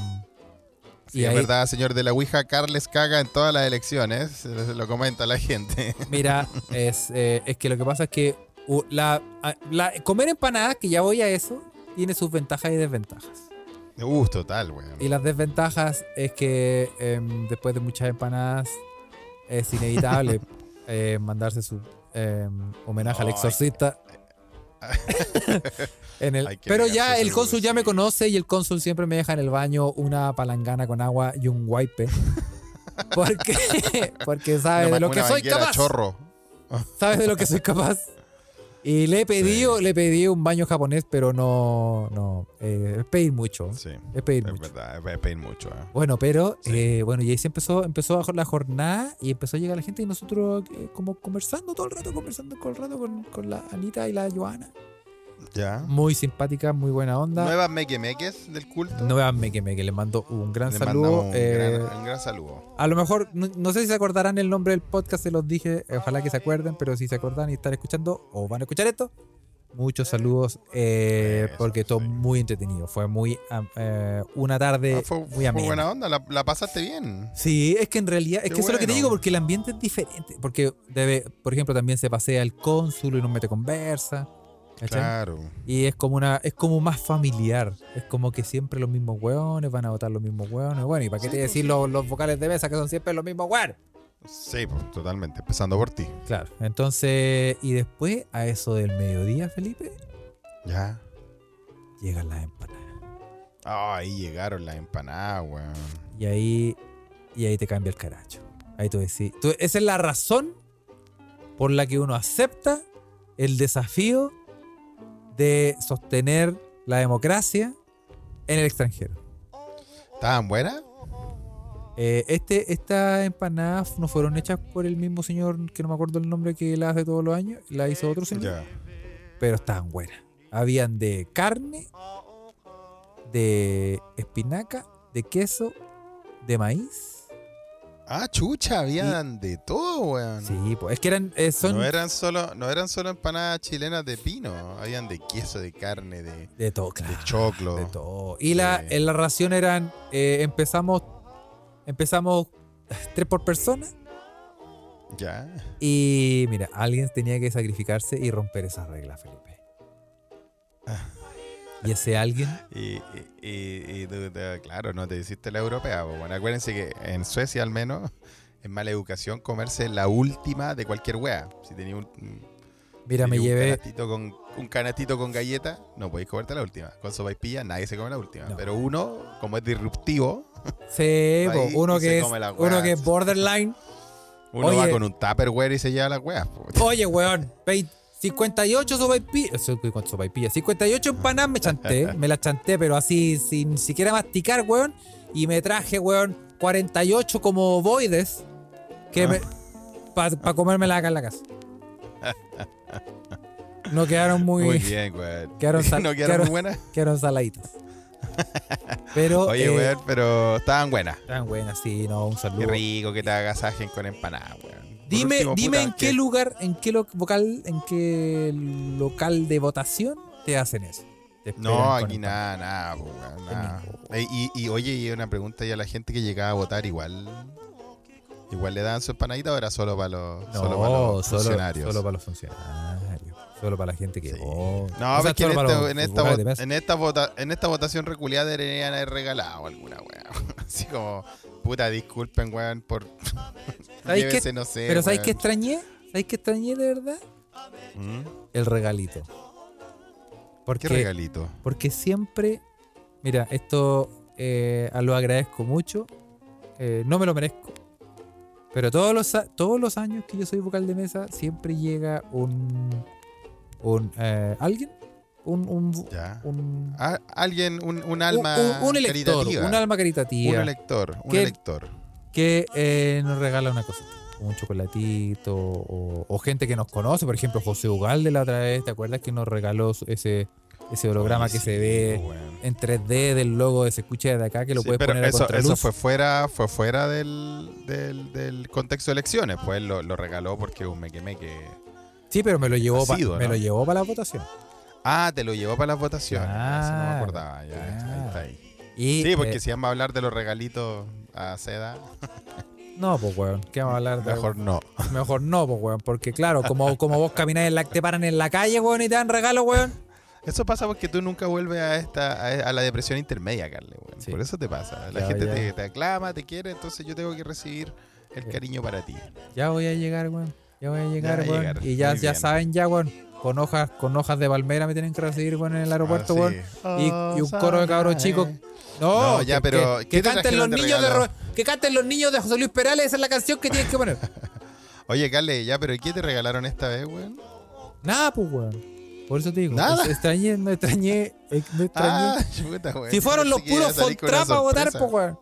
Sí, y es ahí, verdad, señor de la Ouija, Carles caga en todas las elecciones. Se Lo comenta la gente. mira, es, eh, es que lo que pasa es que uh, la, la- comer empanadas, que ya voy a eso, tiene sus ventajas y desventajas. Uh, total, weón. Y las desventajas es que em, después de muchas empanadas es inevitable eh, mandarse su em, homenaje al hay exorcista. En el- pero ya el cónsul ya me conoce y el cónsul siempre me deja en el baño una palangana con agua y un wipe. Porque, porque sabe Una de lo que soy capaz. chorro. Sabes de lo que soy capaz. Y le he pedido, le pedí un baño japonés, pero no, no, eh, es pedir mucho. Sí, Es pedir es mucho. verdad, es pedir mucho. eh. Bueno, pero Sí. eh, bueno, y ahí se empezó, empezó la jornada y empezó a llegar la gente y nosotros eh, como conversando todo el rato, conversando todo el rato con, con la Anita y la Joana. Ya. Muy simpática, muy buena onda. Nuevas mequemeques del culto. No vean que me que les mando un gran Le saludo. un, eh, gran, un gran saludo. a lo mejor, no, no sé si se acordarán el nombre del podcast, se los dije, eh, ojalá que se acuerden, pero si se acordan y están escuchando o van a escuchar esto, muchos saludos, eh, Eso, porque todo sí. muy entretenido. Fue muy eh, una tarde Ah, fue, muy fue amena. buena onda, la, la pasaste bien. Sí, es que en realidad, es Qué que eso es lo que te digo, porque el ambiente es diferente. Porque debe, por ejemplo, también se pasea el cónsul y nos mete conversa. ¿Cachai? Claro. Y es como una, es como más familiar. Es como que siempre los mismos hueones van a votar los mismos hueones. Bueno, ¿y para qué te pues, decir los, los vocales de mesa que son siempre los mismos hueones? Sí, pues, totalmente. Empezando por ti. Claro. Entonces, y después, a eso del mediodía, Felipe, Ya. llegan las empanadas. Ah, ahí llegaron las empanadas, weón. Y ahí, y ahí te cambia el caracho. Ahí tú decís. tú- esa es la razón por la que uno acepta el desafío de sostener la democracia en el extranjero. ¿Estaban buenas? Eh, este, estas empanadas no fueron hechas por el mismo señor que no me acuerdo el nombre que la hace todos los años, la hizo otro señor, pero estaban buenas. Habían de carne, de espinaca, de queso, de maíz. Ah, chucha, habían de todo, weón. Sí, pues es que eran, eh, son No eran solo, no eran solo empanadas chilenas de pino, habían de queso, de carne, de, de todo, claro. de choclo. De todo. Y la, en la ración eran, eh, empezamos, empezamos tres por persona. Ya. Y mira, alguien tenía que sacrificarse y romper esa regla, Felipe. Y ese alguien, Y, y, y- y tú, te- claro, no te hiciste la europea. pues, Bueno, acuérdense que en Suecia al menos es mala educación comerse la última de cualquier wea. Si tenía un, mira, me un llevé. canastito con un canastito con galleta, no podéis comerte la última. Con sopaipilla nadie se come la última. No. Pero uno, como es disruptivo, Sí, ahí uno que es uno que es borderline. uno Oye. va con un tupperware y se lleva las weas. Oye, weón, 58 sopaipillas. ¿Cuánto sopaipillas? 58 empanadas me chanté. Me las chanté, pero así, sin siquiera masticar, weón. Y me traje, weón, 48 como ovoides. Que me. Para comérmela acá en la casa. No quedaron muy. Muy bien, weón. Quedaron sal- ¿No quedaron quedaron- buenas? Quedaron saladitas. Pero. Oye, eh, weón, pero estaban buenas. Estaban buenas, sí, no, un Qué saludo. rico que te agasajen con empanadas, weón. Dime, dime puta, en qué que- lugar, en qué lo- vocal, en qué local de votación te hacen eso. Te No, aquí nada, nada, nada. Y, y, oye, y una pregunta ya a la gente que llegaba a votar igual. Igual le daban su empanadita o era solo para los, No, solo para los solo, funcionarios. solo para los funcionarios. Solo para la gente que Sí. vota. No, O sea, pero es que en, este- en esta, en, esta vota- en esta votación reculiada deberían haber regalado alguna, weón. Así como, puta, disculpen, weón, por. ¿Sabéis no sé. Pero ¿sabéis qué weón. extrañé? ¿Sabéis qué extrañé de verdad? ¿Mm? El regalito. Porque, ¿Qué regalito? porque siempre, mira, esto eh, lo agradezco mucho. eh, no me lo merezco. Pero todos los, todos los años que yo soy vocal de mesa, siempre llega un. un eh, ¿Alguien? Un. un, alguien, un, un alma. un- elector, caritativa. un alma caritativa. Un elector, un ¿Qué- elector. que eh, nos regala una cosita, un chocolatito o, o gente que nos conoce, por ejemplo José Ugalde la otra vez, ¿te acuerdas que nos regaló ese, ese holograma Oye, que sí, se ve en 3D del logo de Se escucha desde acá, que lo Sí, puedes pero poner a eso, contraluz? eso fue fuera, fue fuera del, del, del contexto de elecciones, pues lo, lo regaló porque un meque meque. Sí, pero me lo llevó me lo llevó para la votación. Ah, te lo llevó para las votaciones. Eso no me acordaba, ya, ahí está ahí. Y, Sí, porque eh, si vamos a hablar de los regalitos a seda, no, pues weón, ¿qué vamos a hablar de mejor no. Mejor no, pues weón, porque claro, como, como vos camináis en la te paran en la calle, weón, y te dan regalo, weón. Eso pasa porque tú nunca vuelves a esta a, a la depresión intermedia, Carle. weón. Sí. Por eso te pasa. La Ya, gente ya. te, te aclama, te quiere, entonces yo tengo que recibir el Sí. cariño para ti. Ya voy a llegar, weón. Ya voy a llegar, va a weón. llegar. Y ya, ya saben, ya, weón. Con hojas, con hojas de palmera me tienen que recibir, weón, en el aeropuerto, Ah, weón. sí. Y, y un coro de cabros chicos. No, No, ya, que- pero que, ¿qué que te canten los de niños de, regalo? Ro- que canten los niños de José Luis Perales, esa es la canción que tienes que poner. Oye, Carle, ya, pero ¿qué te regalaron esta vez, weón? Nada, pues, weón. Por eso te digo. Nada. Extrañé, no extrañé, eh, no extrañé. Ah, chuta, weón. si fueron los puros salir con una Fontrap a votar, pues, weón.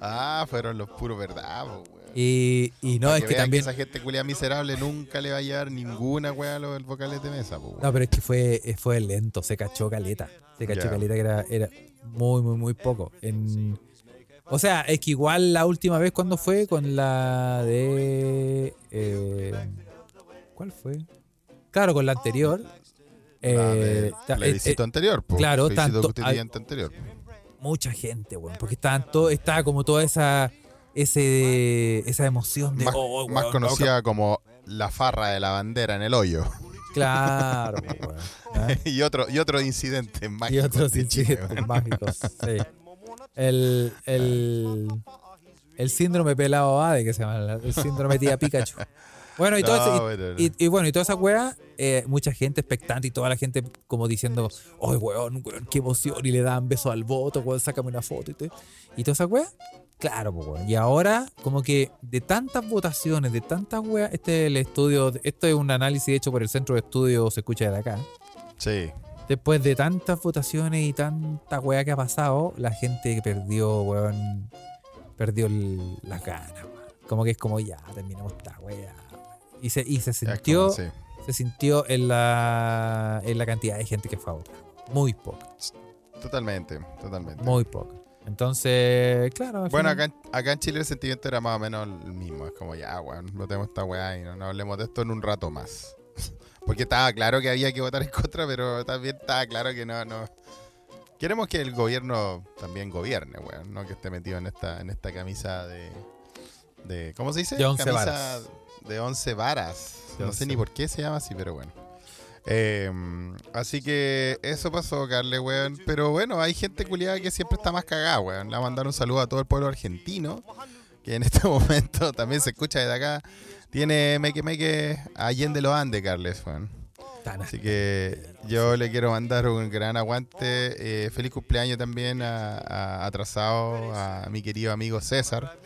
Ah, fueron los puros verdad, po, weón. Y, y no, Para es que vean también. esa gente culia miserable nunca le va a llevar ninguna weá a los vocales de mesa, po. No, pero es que fue, eh, fue lento, se cachó caleta. Se cachó Ya. caleta que era, era muy, muy, muy poco. En, o sea, es que igual la última vez cuando fue con la de. eh, ¿Cuál fue? Claro, con la anterior. La eh, del ta- eh, eh, anterior, po. claro, tanto- anterior. mucha gente, weón. Porque estaban todo, estaba como toda esa. Ese, esa emoción de. Más, oh, más weón, conocida como la farra de la bandera en el hoyo. claro, weón. ¿ah? y otro y otro incidente y mágico otros de Chile, incidentes mágicos. Sí. El, el, el síndrome pelado Ade, que se llama, el síndrome tía Pikachu. Bueno, y, todo No, ese- bueno, no. y, y- y bueno, y toda esa wea, eh, mucha gente expectante y toda la gente como diciendo, ¡ay, weón, weón, qué emoción! Y le dan besos al voto, weón, sácame una foto y todo. Y toda esa wea, claro. Y ahora, como que de tantas votaciones, de tantas weas, este es el estudio, esto es un análisis hecho por el Centro de Estudios Se Escucha de acá. Sí. Después de tantas votaciones y tanta weá que ha pasado, la gente perdió, weón, perdió las ganas, weón. Como que es como ya, terminamos esta weá. Y se, y se como, sintió, sí. se sintió en la, en la cantidad de gente que fue a votar. Muy poca, Totalmente, totalmente. muy poca. Entonces, claro. Bueno, acá, en- acá en Chile el sentimiento era más o menos el mismo. Es como, ya, weón, no tenemos esta weá y no, no hablemos de esto en un rato más. Porque estaba claro que había que votar en contra, pero también estaba claro que no, no. Queremos que el gobierno también gobierne, weón, no que esté metido en esta, en esta camisa de, de. ¿Cómo se dice? De once camisa varas. de 11 varas. De no sé ni por qué se llama así, pero bueno. Eh, así que eso pasó, Carle, weón. Pero bueno, hay gente culiada que siempre está más cagada, weón. Le voy a mandar un saludo a todo el pueblo argentino, que en este momento también se escucha desde acá. Tiene Meque Meque Allende los Andes, Carles, weón. Así que yo le quiero mandar un gran aguante. eh, feliz cumpleaños también a, a- atrasado a mi querido amigo César,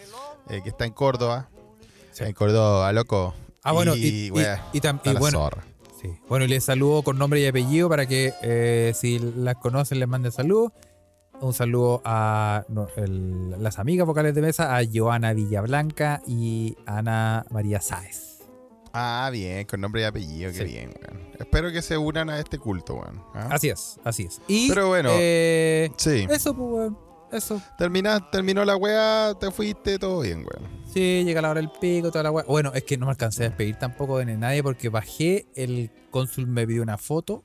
eh, que está en Córdoba. Sí. En Córdoba, loco. Ah, bueno, y, y, y bueno, zorra. Sí. Bueno, y les saludo con nombre y apellido para que eh, si las conocen les manden saludos. Un saludo a no, el- las amigas vocales de mesa, a Joana Villablanca y Ana María Sáez. Ah, bien, con nombre y apellido, qué Sí. bien, weón. Espero que se unan a este culto, weón. ¿ah? Así es, así es. Y Pero bueno. eh, Sí, eso, pues, weón. Eso. Termina, terminó la weá, te fuiste, todo bien, weón. Sí, llega la hora del pico, toda la weá. Bueno, es que no me alcancé a despedir tampoco de nadie porque bajé, el cónsul me pidió una foto.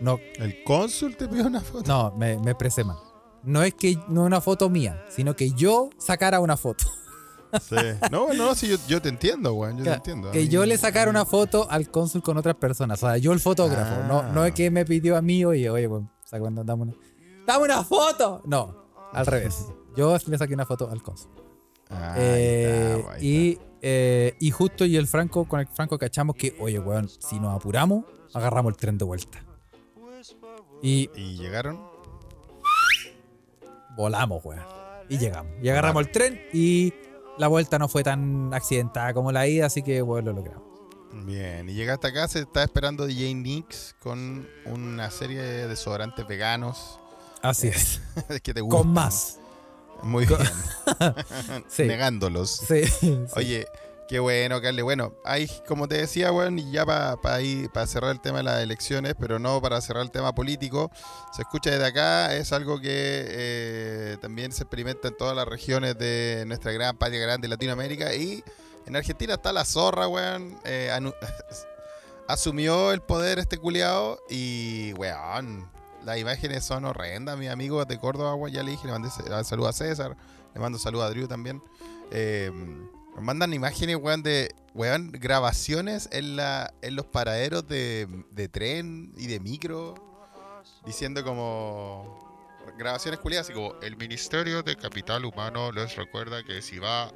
No, El cónsul te pidió una foto. No, me, me expresé mal. No es que no una foto mía, sino que yo sacara una foto. Sí. No, no, no, sí, yo, yo te entiendo, weón, yo te entiendo. A que mí- yo le sacara una foto al cónsul con otras personas. O sea, yo el fotógrafo. Ah. No, no es que me pidió a mí, oye, oye, una- dame una. ¡Dame una foto! No, al revés. Yo le saqué una foto al cónsul. Ah, Eh, está, y, eh, y justo y el Franco, con el Franco cachamos que, oye, weón, si nos apuramos, agarramos el tren de vuelta. Y llegaron. volamos, weón. Y llegamos. Y agarramos el tren y la vuelta no fue tan accidentada como la ida, así que, bueno, lo logramos. Bien, y llegaste acá, se está esperando DJ Nix con una serie de desodorantes veganos. Así es. que te gustan. Con más. Muy bien. Sí. Negándolos. Sí. sí. Oye, qué bueno, Carle. Bueno, hay, como te decía, weón, y ya para ir para cerrar el tema de las elecciones, pero no para cerrar el tema político, se escucha desde acá, es algo que eh, también se experimenta en todas las regiones de nuestra gran patria grande de Latinoamérica y en Argentina está la zorra, weón. eh, asumió el poder este culiado y, weón, las imágenes son horrendas. Mis amigos de Córdoba, ya le dije, le mandé sa- saludo a César, le mando saludo a Drew también. Eh, nos mandan imágenes, weón, de weón, grabaciones en, la, en los paraderos de, de tren y de micro. diciendo como grabaciones culiadas, así como el Ministerio de Capital Humano les recuerda que si va a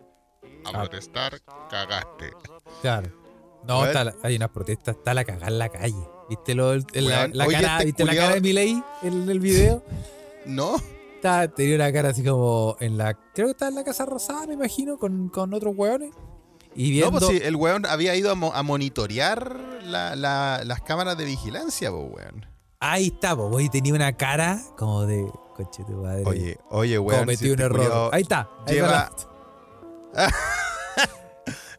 Ah. protestar, cagaste. Claro. No, está la- hay unas protestas, está la cagada en la calle. ¿Viste, lo, la, Weón, la oye, cara, este ¿viste la cara de Milei en el video? ¿No? Está, tenía una cara así como en la. Creo que está en la Casa Rosada, me imagino, con, con otros hueones. Y viendo. No, pues sí, el weón había ido a, mo- a monitorear la- la- las cámaras de vigilancia, pues, weón. Ahí está, pues, güey, tenía una cara como de. Coche tu madre. Oye, oye, weón. cometí si un este error. culiao- Ahí está. ahí lleva- va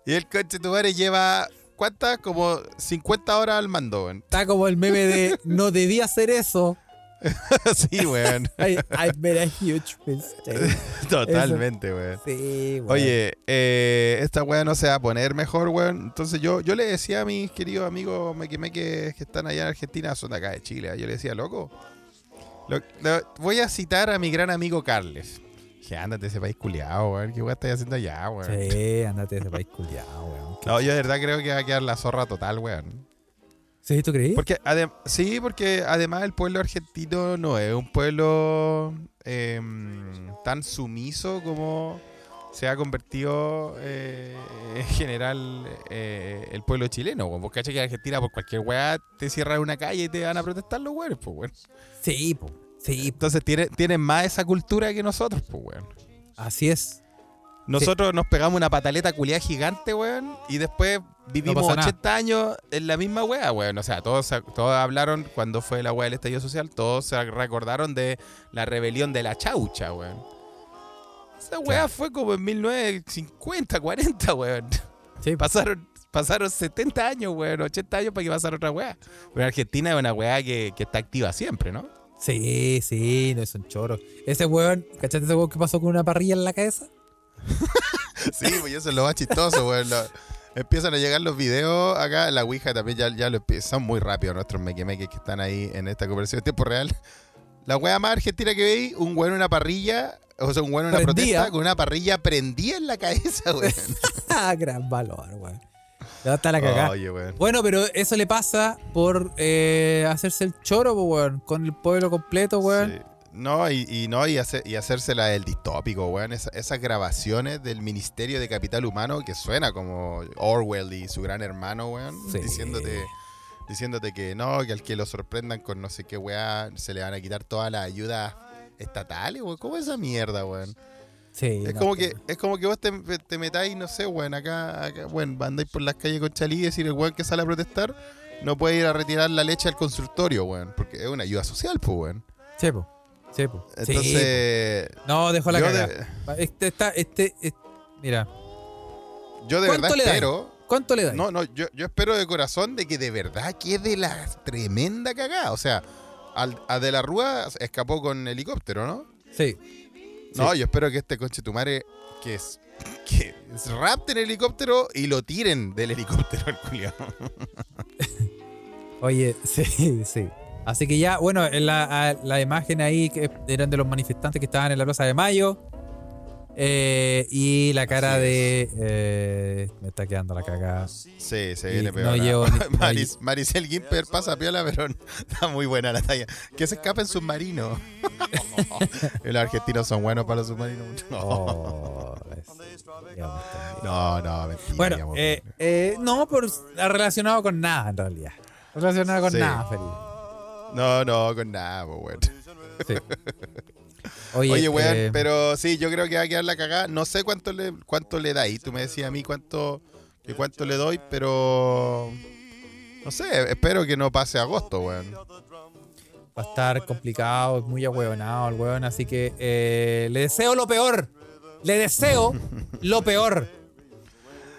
Y el coche tu madre lleva, ¿cuántas? Como 50 horas al mando, weón. Está como el meme de no debía hacer eso. sí, weón. I, I made a huge mistake. Totalmente, weón. Sí, güey. Oye, eh, esta weá no se va a poner mejor, weón. Entonces yo, yo le decía a mis queridos amigos mequimeques que están allá en Argentina, son de acá de Chile, yo le decía, loco, lo- lo- voy a citar a mi gran amigo Carles. Dije, ándate ese país culiado, weón. ¿Qué weá estás haciendo allá, weón? Sí, andate de ese país culiado, weón. No, yo de verdad creo que va a quedar la zorra total, weón. ¿Sí, tú creí? Porque sí, porque además el pueblo argentino no es un pueblo em, tan sumiso como se ha convertido eh, en general eh, el pueblo chileno. weón. Vos cachai que en Argentina por cualquier weá te cierran una calle y te van a protestar los weones, pues weón. Sí, po. Sí. Entonces tienen, tienen más esa cultura que nosotros, pues weón. así es. Nosotros nos pegamos una pataleta culiada gigante, weón, y después vivimos nada. 80 años en la misma weá, weón. O sea, todos, todos hablaron cuando fue la weá del estallido social, todos se recordaron de la rebelión de la chaucha, weón. Esa weá Claro. fue como en 1950, 40, weón. Sí. Pasaron, pasaron 70 años, weón, 80 años para que pasara otra weá. Pero Argentina es una weá que, que está activa siempre, ¿no? Sí, sí, no es un choro. Ese weón, ¿cachaste ese weón que pasó con una parrilla en la cabeza? Sí, pues eso es lo más chistoso, weón. Lo- empiezan a llegar los videos acá. La Ouija también ya, ya lo empiezan muy rápido nuestros mequemeques que están ahí en esta conversación en tiempo real. La wea más argentina que veis, un weón en una parrilla, o sea, un weón en una Prendía. protesta con una parrilla prendida en la cabeza, weón. Ah, gran valor, weón. Ya está la cagada. Oye. Bueno, pero eso le pasa por eh, hacerse el choro, weón. Con el pueblo completo, weón. Sí. No, y, y no, y, hacer, y hacérsela del distópico, weón. Esa- esas grabaciones del Ministerio de Capital Humano que suena como Orwell y su gran hermano, weón. Sí. Diciéndote, diciéndote que no, que al que lo sorprendan con no sé qué weá, se le van a quitar todas las ayudas estatales, weón. ¿Cómo es esa mierda, weón? Sí. Es como pues, que, es como que vos te, te metáis, no sé, weón, acá, acá, weón, andáis por las calles con Chalí y decir el weón que sale a protestar no puede ir a retirar la leche al consultorio, weón. Porque es una ayuda social, pues, weón. Sí, po. Sí, po. Sí, Entonces. No, dejó la de- Este está, este, es- mira. Yo de ¿Cuánto verdad espero. ¿Cuánto le da? No, no, yo, yo espero de corazón de que de verdad quede la tremenda cagada. O sea, al, a De la Rúa escapó con helicóptero, ¿no? Sí. No, yo espero que este conchetumare que es que es rapten el helicóptero y lo tiren del helicóptero el culiao. Oye, sí, sí. Así que ya, bueno, en la, la imagen ahí que eran de los manifestantes que estaban en la Plaza de Mayo. Eh, y la cara Así de. eh, me está quedando la cagada. Sí, se viene no peor. ¿ah? llevo ni- no Maris- Maricel Gimper pasa piola, pero está muy buena la talla. Que se escape en submarino. los argentinos son buenos para los submarinos. No, Oh, es- no, no, mentira. Bueno, eh, eh, no, por, relacionado con nada en realidad. Relacionado con Sí. nada, Felipe. No, no, con nada, pues, weón. Sí. Oye, Oye, weón, eh, pero sí, yo creo que va a quedar la cagada. No sé cuánto le, cuánto le dais. Tú me decías a mí cuánto, que cuánto le doy, pero. No sé, espero que no pase agosto, weón. va a estar complicado, muy ahueonado el weón, así que eh, le deseo lo peor. Le deseo lo peor.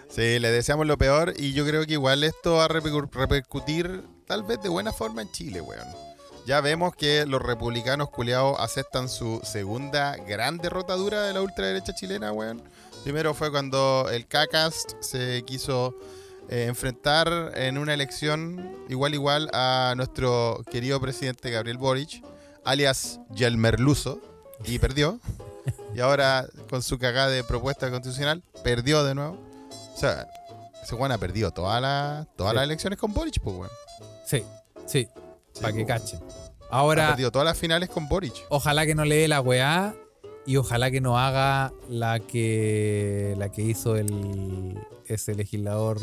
Sí, le deseamos lo peor y yo creo que igual esto va a repercu- repercutir tal vez de buena forma en Chile, weón. Ya vemos que los republicanos culiados aceptan su segunda gran derrota dura de la ultraderecha chilena, weón. Primero fue cuando el CACAST se quiso eh, enfrentar en una elección igual igual a nuestro querido presidente Gabriel Boric, alias Yelmerluso, y perdió. Y ahora con su cagada de propuesta constitucional, perdió de nuevo. O sea, ese weón ha perdido todas las todas Sí. las elecciones con Boric, pues weón. Sí, sí, Sí, para que pues, cachen. Ha Ahora, perdido todas las finales con Boric. ojalá que no le dé la weá y ojalá que no haga la que la que hizo el ese legislador.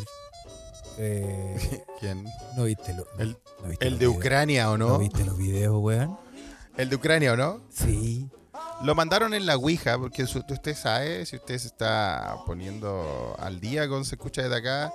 eh, ¿Quién? no viste lo, El, no viste el de videos? Ucrania, ¿o ¿No no? viste los videos, weón? El de Ucrania, ¿o no? Sí. Lo mandaron en la Ouija, porque usted sabe, si usted se está poniendo al día con Se Escucha desde acá,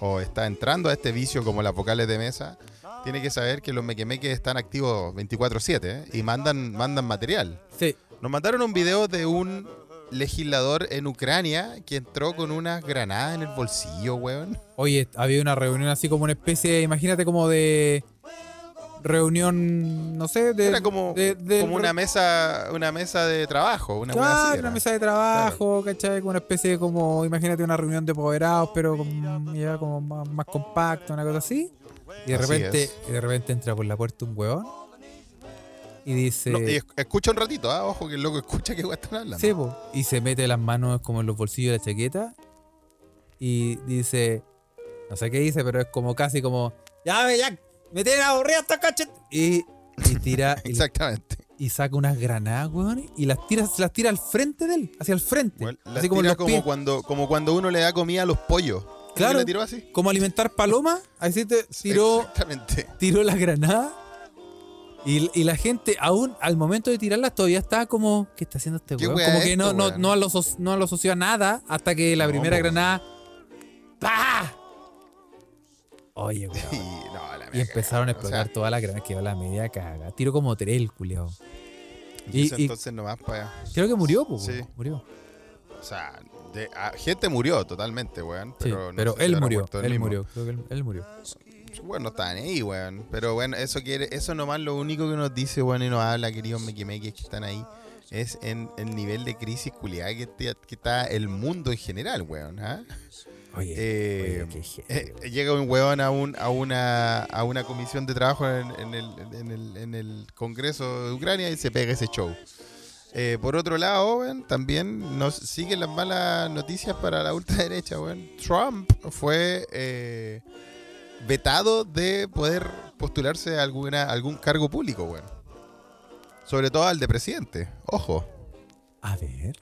o está entrando a este vicio como las vocales de mesa, tiene que saber que los mequemeques están activos 24-7 ¿eh? y mandan, mandan material. Sí. Nos mandaron un video de un legislador en Ucrania que entró con unas granadas en el bolsillo, weón. Oye, había una reunión así como una especie, imagínate como de reunión, no sé, de... Era como, de- de- como una mesa una mesa de trabajo, una Claro, una mesa de trabajo, ¿cachai? Como una especie de como, imagínate una reunión de apoderados, pero como, ya como más, más compacta, una cosa así. Y de Así repente, y de repente entra por la puerta un huevón y dice, No, y es- escucha un ratito, ah, ojo que el loco escucha qué weá están hablando. sí, po, y se mete las manos como en los bolsillos de la chaqueta y dice, no sé qué dice, pero es como casi como, ya, ya, me tienen aburrido estos cachet. Y, y tira, Exactamente. y saca unas granadas, weón, y las tira, las tira al frente de él, hacia el frente. Así como tira cuando, como cuando uno le da comida a los pollos. ¿Creo que Claro. la tiró así? como alimentar palomas, así te tiró, Exactamente. tiró la granada. Y, y la gente, aún al momento de tirarlas, todavía estaba como, ¿qué está haciendo este ¿Qué weón? Como que no, no, weón? no, lo no lo asoció a nada hasta que la No, primera granada. ¡Pah! Oye, weón. Y, no, Y empezaron a o explotar sea, todas las granadas, quedó la media caga. Tiro como tres el culiao. y y- entonces nomás para. Creo que murió, po, Sí. murió. O sea, de- a- gente murió totalmente, weón. Sí, Pero, pero, no si él murió, él murió, creo que él, él murió. Bueno, no estaban ahí, weón. Pero bueno, eso quiere, eso nomás lo único que nos dice, weón, y nos habla, queridos mequimeques que están ahí, es en el nivel de crisis culiada que, que está el mundo en general, weón. ¿ah? Oye, Eh, oye, Eh, llega un huevón a, un, a, una, a una comisión de trabajo en, en el, en, el, en el Congreso de Ucrania y se pega ese show. Eh, por otro lado, también nos siguen las malas noticias para la ultraderecha. weón. Trump fue eh, vetado de poder postularse a alguna, algún cargo público, weón. Sobre todo al de presidente. Ojo. A ver.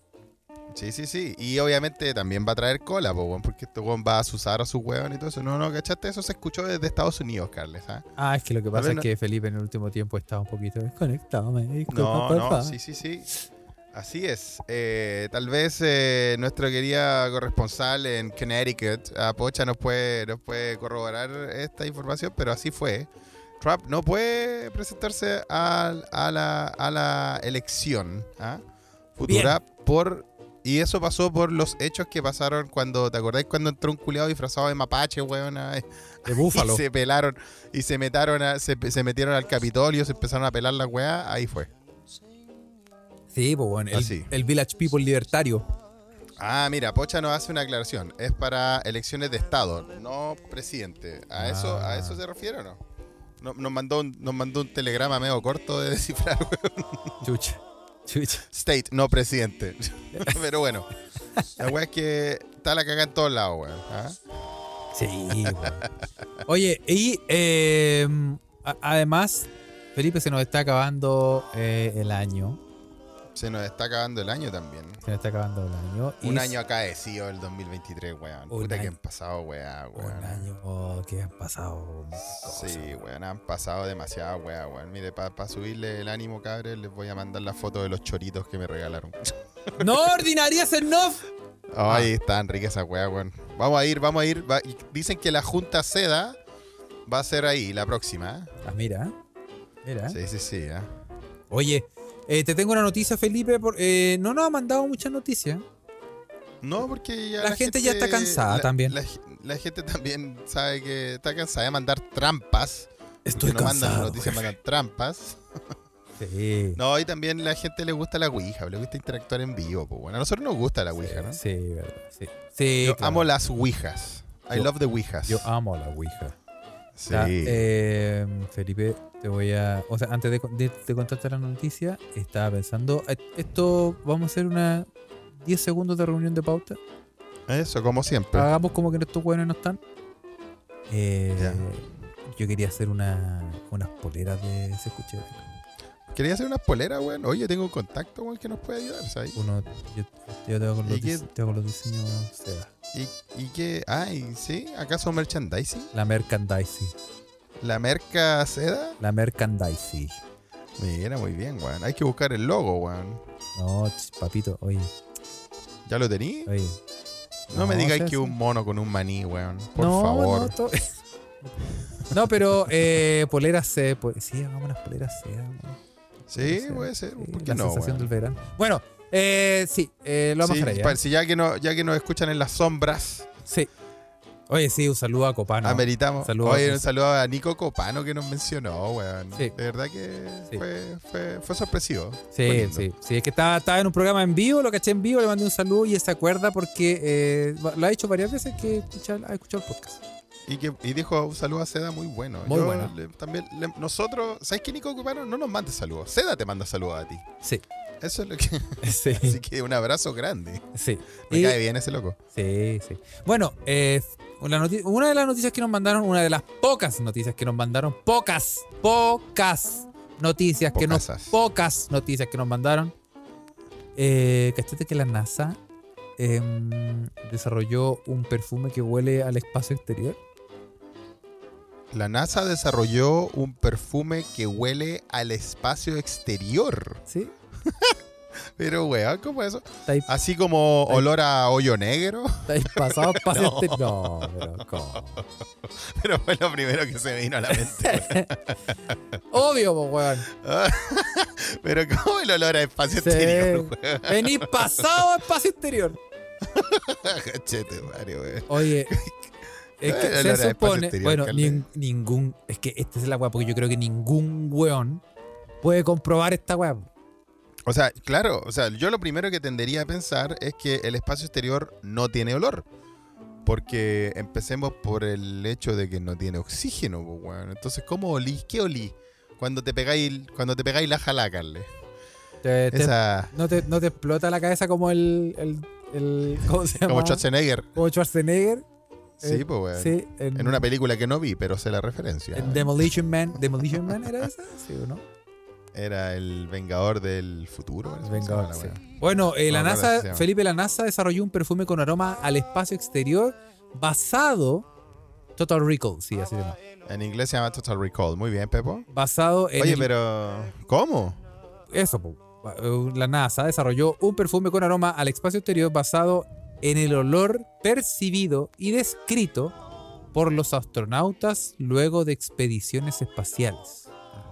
Sí, sí, sí. Y obviamente también va a traer cola, po, weón, porque este weón va a asusar a su weón y todo eso. No, no, ¿cachaste? Eso se escuchó desde Estados Unidos, Carles. ¿ah? Ah, es que lo que pasa es no- que Felipe en el último tiempo estaba un poquito desconectado. Me No, por no, favor. sí, sí, sí. Así es. Eh, tal vez eh, nuestra querida corresponsal en Connecticut, a Pocha, nos puede, nos puede corroborar esta información, pero así fue. Trump no puede presentarse a, a la, a la elección ¿ah? futura por... Y eso pasó por los hechos que pasaron cuando, ¿te acordáis cuando entró un culiado disfrazado de mapache, weón? Ah, De búfalo. Y se pelaron y se metieron, a- se, se metieron al Capitolio, se empezaron a pelar la weá, ahí fue. Sí, pues bueno, el, Village People libertario. Ah, mira, Pocha nos hace una aclaración. Es para elecciones de Estado, no presidente. ¿A eso, Ah. a eso se refiere o no? No- Nos mandó, un, nos mandó un telegrama medio corto de descifrar, weón. Chucha. State, no presidente. Pero bueno, la weá es que está la caga en todos lados, weón. ¿ah? Sí, weón. Oye, y eh, además, Felipe, se nos está acabando eh, el año. Se nos está acabando el año también. Se nos está acabando el año. Un año acaecido el 2023, weón. Puta que año. han pasado, weón. Un año que han pasado. cosas, Sí, weón. han pasado demasiado, weón, weón. Mire, para subirle el ánimo, cabres, les voy a mandar la foto de los choritos que me regalaron. ¡No ordinarias en Nof! Ay, están ricas esas weas, weón. Vamos a ir, vamos a ir. va- dicen que la Junta Seda va a ser ahí, la próxima. Ah, mira. Mira. ¿eh? Sí, sí, sí. ¿eh? Oye, eh, te tengo una noticia, Felipe. por- eh, no nos ha mandado muchas noticias. No, porque ya La gente ya está cansada la- también. La, la gente también sabe que está cansada de mandar trampas. Estoy no mandan cansado. noticias, jefe. mandan trampas. Sí. No, y también la gente le gusta la Ouija, le gusta interactuar en vivo. Pues bueno, a nosotros nos gusta la Ouija, ¿no? Sí, verdad. Sí, sí Yo claro. amo las Ouijas. I Yo- love the Ouijas. Yo amo la Ouija. Sí. Ya, eh, Felipe, te voy a. O sea, antes de, de, de contarte la noticia, estaba pensando. eh, Esto, vamos a hacer una 10 segundos de reunión de pauta. Eso, como siempre. Hagamos como que estos hueones no están. Eh, yo quería hacer una, unas poleras de se escuché. Quería hacer unas poleras, weón. Oye, tengo un contacto, weón, que nos puede ayudar, ¿sabes? Uno, yo, yo tengo, con los diseños seda. ¿Y, y qué? Ay, ¿sí? ¿Acaso merchandising? La merchandising. ¿La merca seda? La merchandising. Mira, muy bien, weón. Hay que buscar el logo, weón. No, ch, papito, oye, ¿Ya lo tení? oye. No, me o digáis que un mono con un maní, weón. Por no, favor. No, No, pero eh, poleras po- sí, hagamos unas poleras seda. weón. Sí, puede ser. ¿Por qué la no, sensación weón? del verano. Bueno, eh, sí, eh, lo vamos Sí, a hacer pa- si ya que, no, ya que nos escuchan en las sombras, Sí. Oye, sí, un saludo a Copano. ameritamos. Saludos. Oye, un saludo a Nico Copano que nos mencionó, weón. Sí. De verdad que Sí. fue, fue, fue sorpresivo. Sí, sí, sí, es que estaba, estaba en un programa en vivo, lo caché en vivo, le mandé un saludo y se acuerda porque eh, lo ha hecho varias veces que escucha- ha escuchado el podcast. Y, que, y dijo un saludo a Seda muy bueno. Muy Yo bueno. le- también, le- nosotros, ¿sabes que Nico Copano no nos manda saludos? Seda te manda saludos a ti. Sí, Eso es lo que. sí, Así que un abrazo grande. sí. Me Y- cae bien ese loco. Sí, sí. Bueno, eh, una, de las noticias que nos mandaron, una de las pocas noticias que nos mandaron, pocas, pocas noticias que nos, pocas noticias que nos mandaron. Eh, ¿Cachaste que la NASA em, desarrolló un perfume que huele al espacio exterior? La NASA desarrolló un perfume que huele al espacio exterior. Sí. Pero, weón, ¿cómo es eso? Así como olor a hoyo negro. está ahí pasado espacio No. exterior. No, pero ¿cómo? Pero fue lo primero que se me vino a la mente. Obvio, po, weón. Pero, ¿cómo el olor a espacio Sí. exterior, weón? Vení pasado a espacio exterior. Chete, Mario, weón. Oye, es que a se supone, exterior, bueno, nin- ningún, es que esta es la weá, porque yo creo que ningún weón puede comprobar esta weá. O sea, claro, o sea, yo lo primero que tendería a pensar es que el espacio exterior no tiene olor. Porque empecemos por el hecho de que no tiene oxígeno, pues, weón. Entonces, ¿cómo olí? ¿Qué olí? Cuando te pegáis, cuando te pegáis la jala, Carle. Te- te- Esa, no, te, no te explota la cabeza como el, el, el- ¿cómo se llama? como Schwarzenegger. Como Schwarzenegger. Sí, Eh, pues. Sí, en, En una película que no vi, pero sé la referencia. en Demolition Man. ¿Demolition Man era esa? Sí o no? Era el Vengador del futuro. Vengador, sí. Bueno, eh, la No, NASA. Felipe la NASA desarrolló un perfume con aroma al espacio exterior basado. Total Recall, sí, así se llama. En inglés se llama Total Recall. Muy bien, Pepo. Basado en. Oye, el- pero. ¿Cómo? Eso, po. Eh, la NASA desarrolló un perfume con aroma al espacio exterior basado en el olor percibido y descrito por los astronautas luego de expediciones espaciales.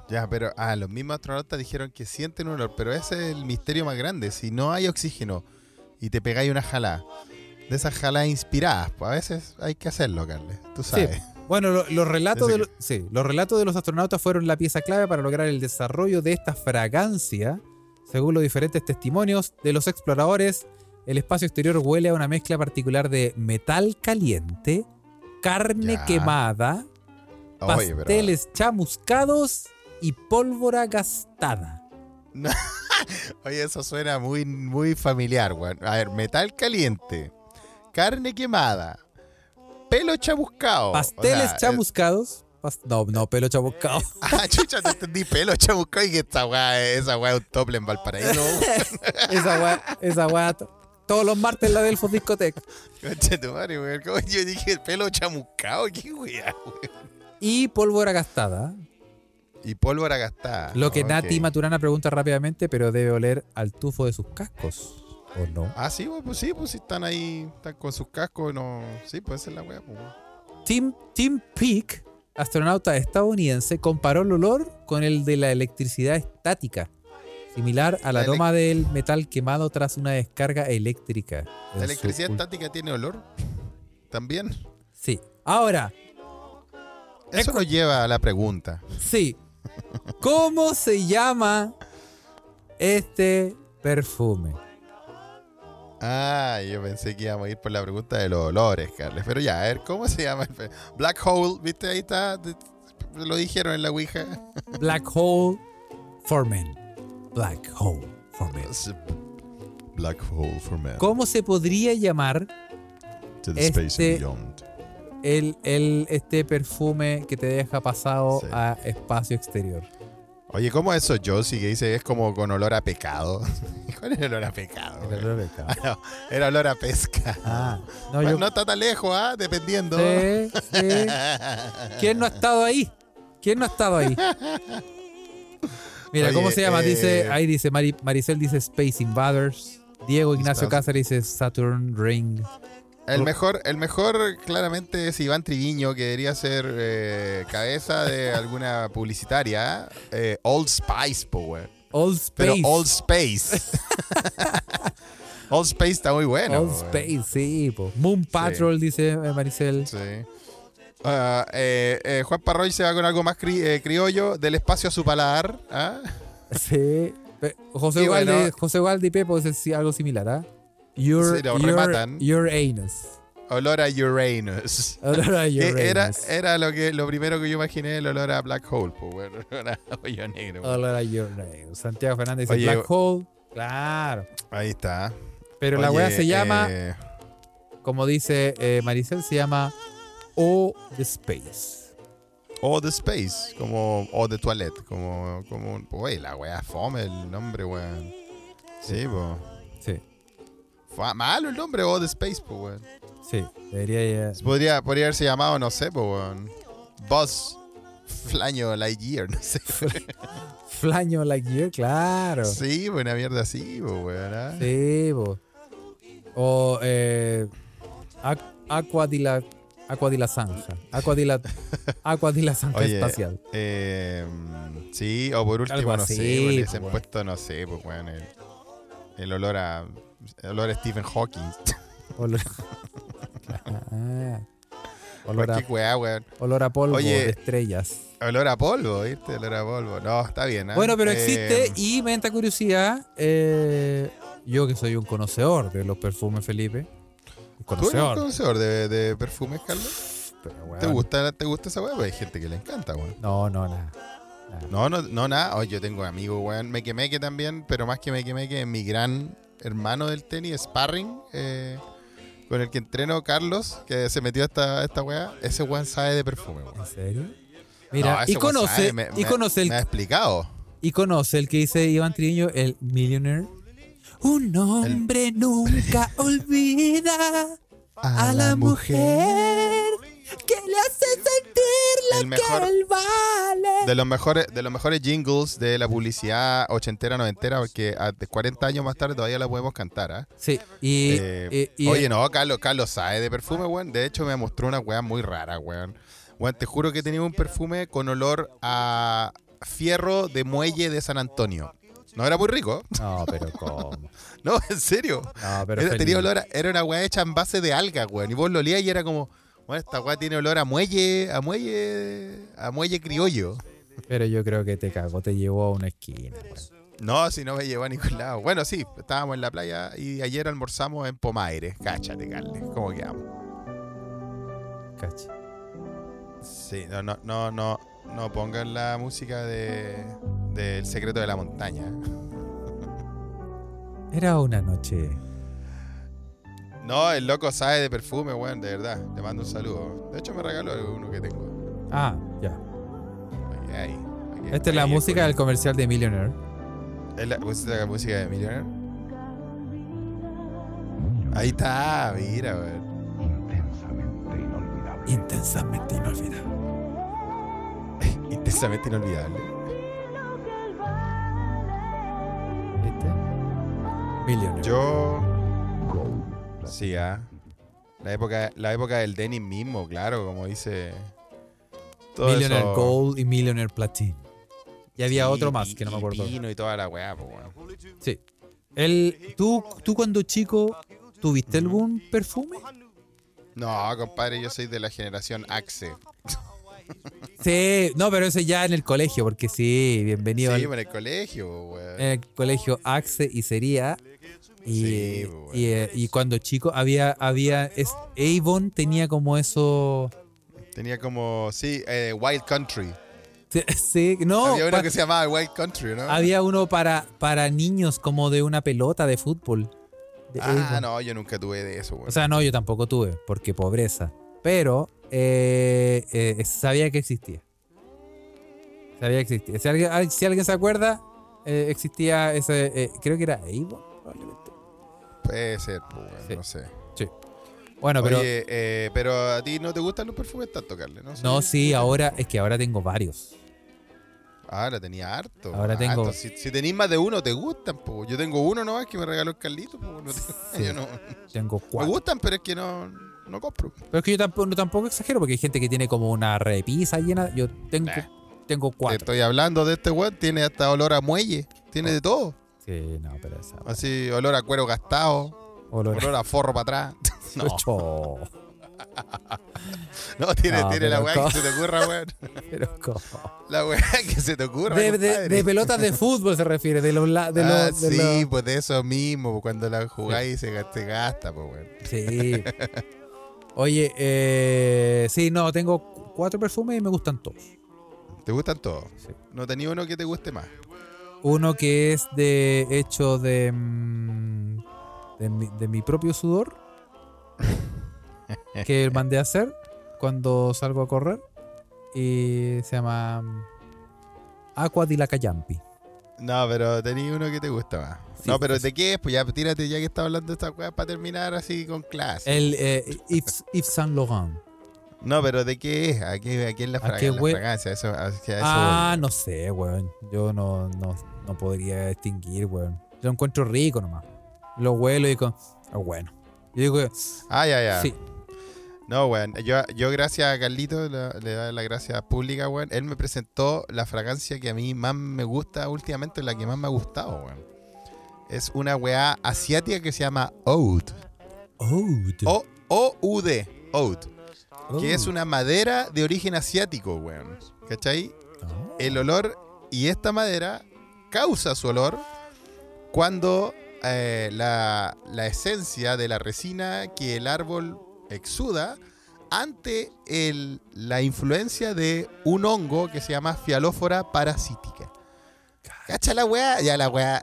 Ya, pero ah, los mismos astronautas dijeron que sienten un olor, pero ese es el misterio más grande. Si no hay oxígeno y te pegáis una jala, de esas jalas inspiradas, pues a veces hay que hacerlo, Carles. Tú sabes. Bueno, lo- los, relatos Ese de lo- sí, los relatos de los astronautas fueron la pieza clave para lograr el desarrollo de esta fragancia. Según los diferentes testimonios de los exploradores, el espacio exterior huele a una mezcla particular de metal caliente, carne Ya. quemada, Oye, pero- pasteles chamuscados y pólvora gastada. Oye, eso suena muy, muy familiar, weón. A ver, metal caliente, carne quemada, pelo chamuscado. Pasteles O sea, chamuscados. no, no, pelo chamuscado. Ah, chucha, te entendí, pelo chamuscado y que esta weá, esa weá es un tople en Valparaíso. esa weá, esa weá. To- Todos los martes en la Delfos Discoteca. Conche tu madre, weón. ¿Cómo yo dije pelo chamuscado? ¿Qué weá, weón? Y pólvora gastada. Y pólvora gastada. Lo que. Nati Maturana pregunta rápidamente, pero debe oler al tufo de sus cascos. ¿O no? Ah, sí, pues, pues sí, pues si están ahí, están con sus cascos, no. Sí, puede ser la weá, pues. Tim, Tim Peake, astronauta estadounidense, comparó el olor con el de la electricidad estática, similar al La aroma del metal quemado tras una descarga eléctrica. ¿La electricidad estática tiene olor? ¿También? Sí. Ahora, Eso nos lleva a la pregunta. sí. ¿Cómo se llama este perfume? Ah, yo pensé que íbamos a ir por la pregunta de los olores, Carles. Pero ya, a ver, ¿cómo se llama? el pe- Black Hole, ¿viste? Ahí está. Lo dijeron en la Ouija. Black Hole for Men. Black Hole for Men. Black Hole for Man. ¿Cómo se podría llamar To the space and este- beyond. el, el, este perfume que te deja pasado Sí. a espacio exterior. Oye, ¿cómo eso Josie que dice es como con olor a pecado? ¿Cuál es el olor a pecado? El olor de cava. Ah, no, era olor a pesca. Ah, no, Bueno, yo. no está tan lejos, ¿ah? Dependiendo. Sí, sí. ¿Quién no ha estado ahí? ¿Quién no ha estado ahí? Mira, Oye, ¿cómo se llama? Dice, eh, ahí dice Mari- Maricel dice Space Invaders. Diego Ignacio Cáceres dice Saturn Ring. El mejor, el mejor claramente es Iván Triviño, que debería ser eh, cabeza de alguna publicitaria. eh, Old Spice, po, güey. Old Pero Space. Old Space. Old Space está muy bueno. Old. Space, sí, po. Moon Patrol, dice Maricel. Sí. Ah, eh, eh, Juan Parroy se va con algo más cri- eh, criollo, del espacio a su paladar. ¿ah? Sí. José Ugalde, bueno. José y Pepo sí, algo similar, ¿ah? Your, Sí, your, rematan. your anus. Olor a Uranus. Olor a Que Uranus. era, era lo que lo primero que yo imaginé, el olor a Black Hole, pues bueno, olor a hoyo negro. Olor a Uranus. Santiago Fernández dice Oye, Black Hole. Claro. Ahí está. Pero la weá se llama, como dice Maricel, se llama O the Space. O the Space, como O the Toilet, como, como, la weá fome el nombre, weón. Sí, pues. Sí, Fue malo el nombre, O the Space, pues, weón. sí. Debería ya- Podría, podría haberse llamado, no sé, pues, weón. Buzz Flaño Lightyear, no sé. Flaño Lightyear, claro. Sí, Sí, buena mierda así, pues, weón. ¿ah? po. O eh, Aqua di la Aqua di la Zanja. Aqua di la, Aqua la Zanja Oye, espacial. Eh, sí, o por último, Algo no así, sé, pues, le pues, han weón. puesto, no sé, pues, weón, el, el olor a. El olor a Stephen Hawking. Olor, Ah. olor, a, weón. olor a polvo Oye, de estrellas. Olor a polvo, ¿viste? Olor a polvo. No, está bien, ¿ah? Bueno, pero Eh, existe y me entra curiosidad. eh, yo que soy un conocedor de los perfumes, Felipe. Un ¿Tú eres un conocedor. conocedor de, de perfumes, Carlos? pero, ¿Te gusta, ¿Te gusta esa weá? Pues hay gente que le encanta, weón. No, no, nada. No, no, no, nada. Oye, yo tengo amigos, weón. Me quemé que también, pero más que me quemé que mi gran hermano del tenis, Sparring, eh, con el que entreno, Carlos, que se metió a esta, esta weá. Ese weón sabe de perfume, weón. ¿En serio? Mira, No, y conoce, sabe, me- y me- conoce el, Me ha explicado. y conoce el que dice Iván Triviño, el Millionaire. Un hombre nunca olvida a la mujer que le hace sentir lo mejor- que él vale. De los mejores, de los mejores jingles de la publicidad ochentera, noventera, porque a de 40 años más tarde todavía la podemos cantar, ¿ah? Sí, y, Eh, y- y- oye, no, Carlos, Carlos sabe de perfume, weón. De hecho, me mostró una weá muy rara, weón. Weón, te juro que tenía un perfume con olor a fierro de muelle de San Antonio. No era muy rico. No, pero ¿cómo? No, en serio. No, pero Era, tenía olor a- era una weá hecha en base de alga, weón. Y vos lo olías y era como, bueno, esta weá tiene olor a muelle, a muelle, a muelle criollo. Pero yo creo que te cagó, te llevó a una esquina. weón. No, si no me llevó a ningún lado. Bueno, sí, estábamos en la playa y ayer almorzamos en Pomaire. Cáchate, Carles. ¿Cómo quedamos? Cacha. Sí, no, no, no, no, no pongan la música de del secreto de la montaña. Era una noche. No, el loco sabe de perfume, weón, de verdad. Le mando un saludo. De hecho, me regaló uno que tengo. Ah, ya. Ahí. Aquí- Esta es la música del comercial de Millionaire. Es la, la música de Millionaire. Ahí está, mira, weón. intensamente inolvidable. Intensamente inolvidable. Intensamente inolvidable. ¿Viste? Millionaire. Yo. Sí, ah. La época, la época del denim mismo, claro, como dice. todo Millionaire eso- Gold y Millionaire Platinum. Y había Sí, otro más y- que no me y acuerdo. Vino y toda la weá, pues, weón. Sí. El, ¿tú, ¿Tú cuando chico tuviste algún perfume? No, compadre, yo soy de la generación Axe. Sí, no, pero ese ya en el colegio, porque sí, bienvenido Sí, al- en el colegio, weón. en el colegio Axe y sería. Y, Sí, bueno. y, eh, y cuando chico había, había es, Avon tenía como eso. Tenía como, sí, eh, Wild Country. Sí, sí, no, Había uno que se llamaba Wild Country, ¿no? había uno para, para niños como de una pelota de fútbol. de Ah, Avon. no, yo nunca tuve de eso, weón. O sea, no, yo tampoco tuve, porque pobreza. Pero eh, eh, sabía que existía. Sabía que existía. Si alguien, ay, si alguien se acuerda, eh, existía ese. eh, creo que era Avon, probablemente. Puede ser, pues, Sí. no sé. Bueno, pero. Oye, pero a ti no te gustan los perfumes tanto, Carle, ¿no? no, sí, ahora. Es que ahora tengo varios. Ahora tenía harto. Ahora harto. tengo- Si, si tenís más de uno, te gustan, po. Yo tengo uno nomás que me regaló el Carlito, po. No te- Sí. yo no- Tengo Me cuatro. gustan, pero es que no, no compro. Pero es que yo tampoco, tampoco exagero porque hay gente que tiene como una repisa llena. Yo tengo, Nah. tengo Te cuatro. estoy hablando de este weón, tiene hasta olor a muelle, tiene de todo. Sí, no, pero esa. Así, olor a cuero gastado, Olor olor a forro para atrás. No, no, tiene, No, tiene la weá que se te ocurra, weón. pero ¿cómo? La weá que se te ocurra. De, de- de pelotas de fútbol se refiere, de los. De los Ah, sí, pues de eso mismo, pues, cuando la jugáis se, se gasta, pues, weón. Sí. Oye, eh, sí, no, tengo cu- cuatro perfumes y me gustan todos. ¿Te gustan todos? Sí. No tenía uno que te guste más. Uno que es de hecho de, mm, de, mi, de mi propio sudor, que mandé a hacer cuando salgo a correr. Y se llama Aqua di la Cayampi. No, pero tenía uno que te gusta más. Sí, no, pero. ¿de qué es? Pues ya tírate ya que está hablando de esta weá para terminar así con clase. El eh, Yves, Yves Saint Laurent. No, pero ¿de qué es? ¿A qué, a qué es la, ¿A fraga- qué la hue- fragancia? Eso, a- que a eso Ah, no sé, weón. Yo no, no, no podría distinguir, weón. Yo lo encuentro rico nomás. Lo huelo y digo, es bueno. Yo digo. Ah, ya, ya. sí, No, weón. Yo, yo gracias a Carlito, le, le doy la gracia pública, weón. Él me presentó la fragancia que a mí más me gusta últimamente, la que más me ha gustado, weón. Es una weá asiática que se llama Oud. Oud. O- O-U-D. Oud. Que es una madera de origen asiático, weón. ¿Cachai? Oh. el olor y esta madera causa su olor cuando eh, la, la esencia de la resina que el árbol exuda ante el- la influencia de un hongo que se llama Fialófora parasítica. ¿Cacha la weá? Ya la weá.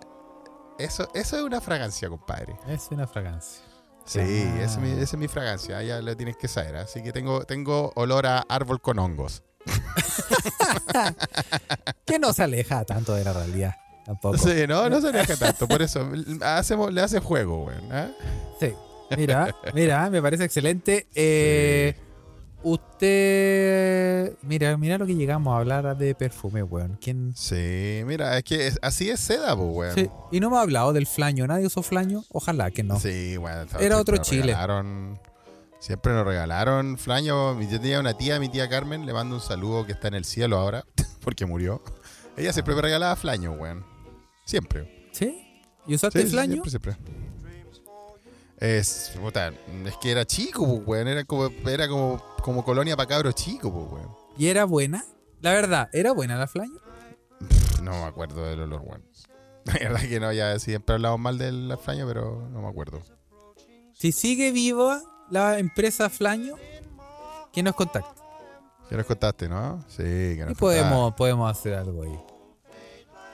Eso, eso es una fragancia, compadre. Es una fragancia. Sí, Ah. esa es, mi, esa es mi fragancia, ya lo tienes que saber. Así que tengo, tengo olor a árbol con hongos. Que no se aleja tanto de la realidad. Tampoco. Sí, no, no se aleja tanto. Por eso hacemos, le hace juego, weón. ¿ah? Sí. Mira, mira, me parece excelente. Eh, Usted. Mira, mira lo que llegamos a hablar de perfume, weón. ¿Quién? Sí, mira, es que así es seda, pues, weón. Sí, Y no me ha hablado del flaño. ¿Nadie usó flaño? Ojalá que no. Sí, bueno, Era otro Chile. regalaron- siempre nos regalaron flaño. Yo tenía una tía, mi tía Carmen, le mando un saludo que está en el cielo ahora, porque murió. Ella siempre me regalaba flaño, weón. Siempre. ¿Sí? ¿Y usaste Sí, sí, flaño? siempre, siempre. Es, puta, es que era chico, pues, weón. Era como, era como, como colonia para cabros chicos, pues, weón. ¿Y era buena? La verdad, ¿era buena la flaño? No me acuerdo del olor, weón. La verdad que no, ya siempre hablamos mal del flaño, pero no me acuerdo. Si sigue viva la empresa Flaño, que nos contacte. ¿Qué nos contaste, no? Sí, que nos Y podemos, podemos hacer algo ahí.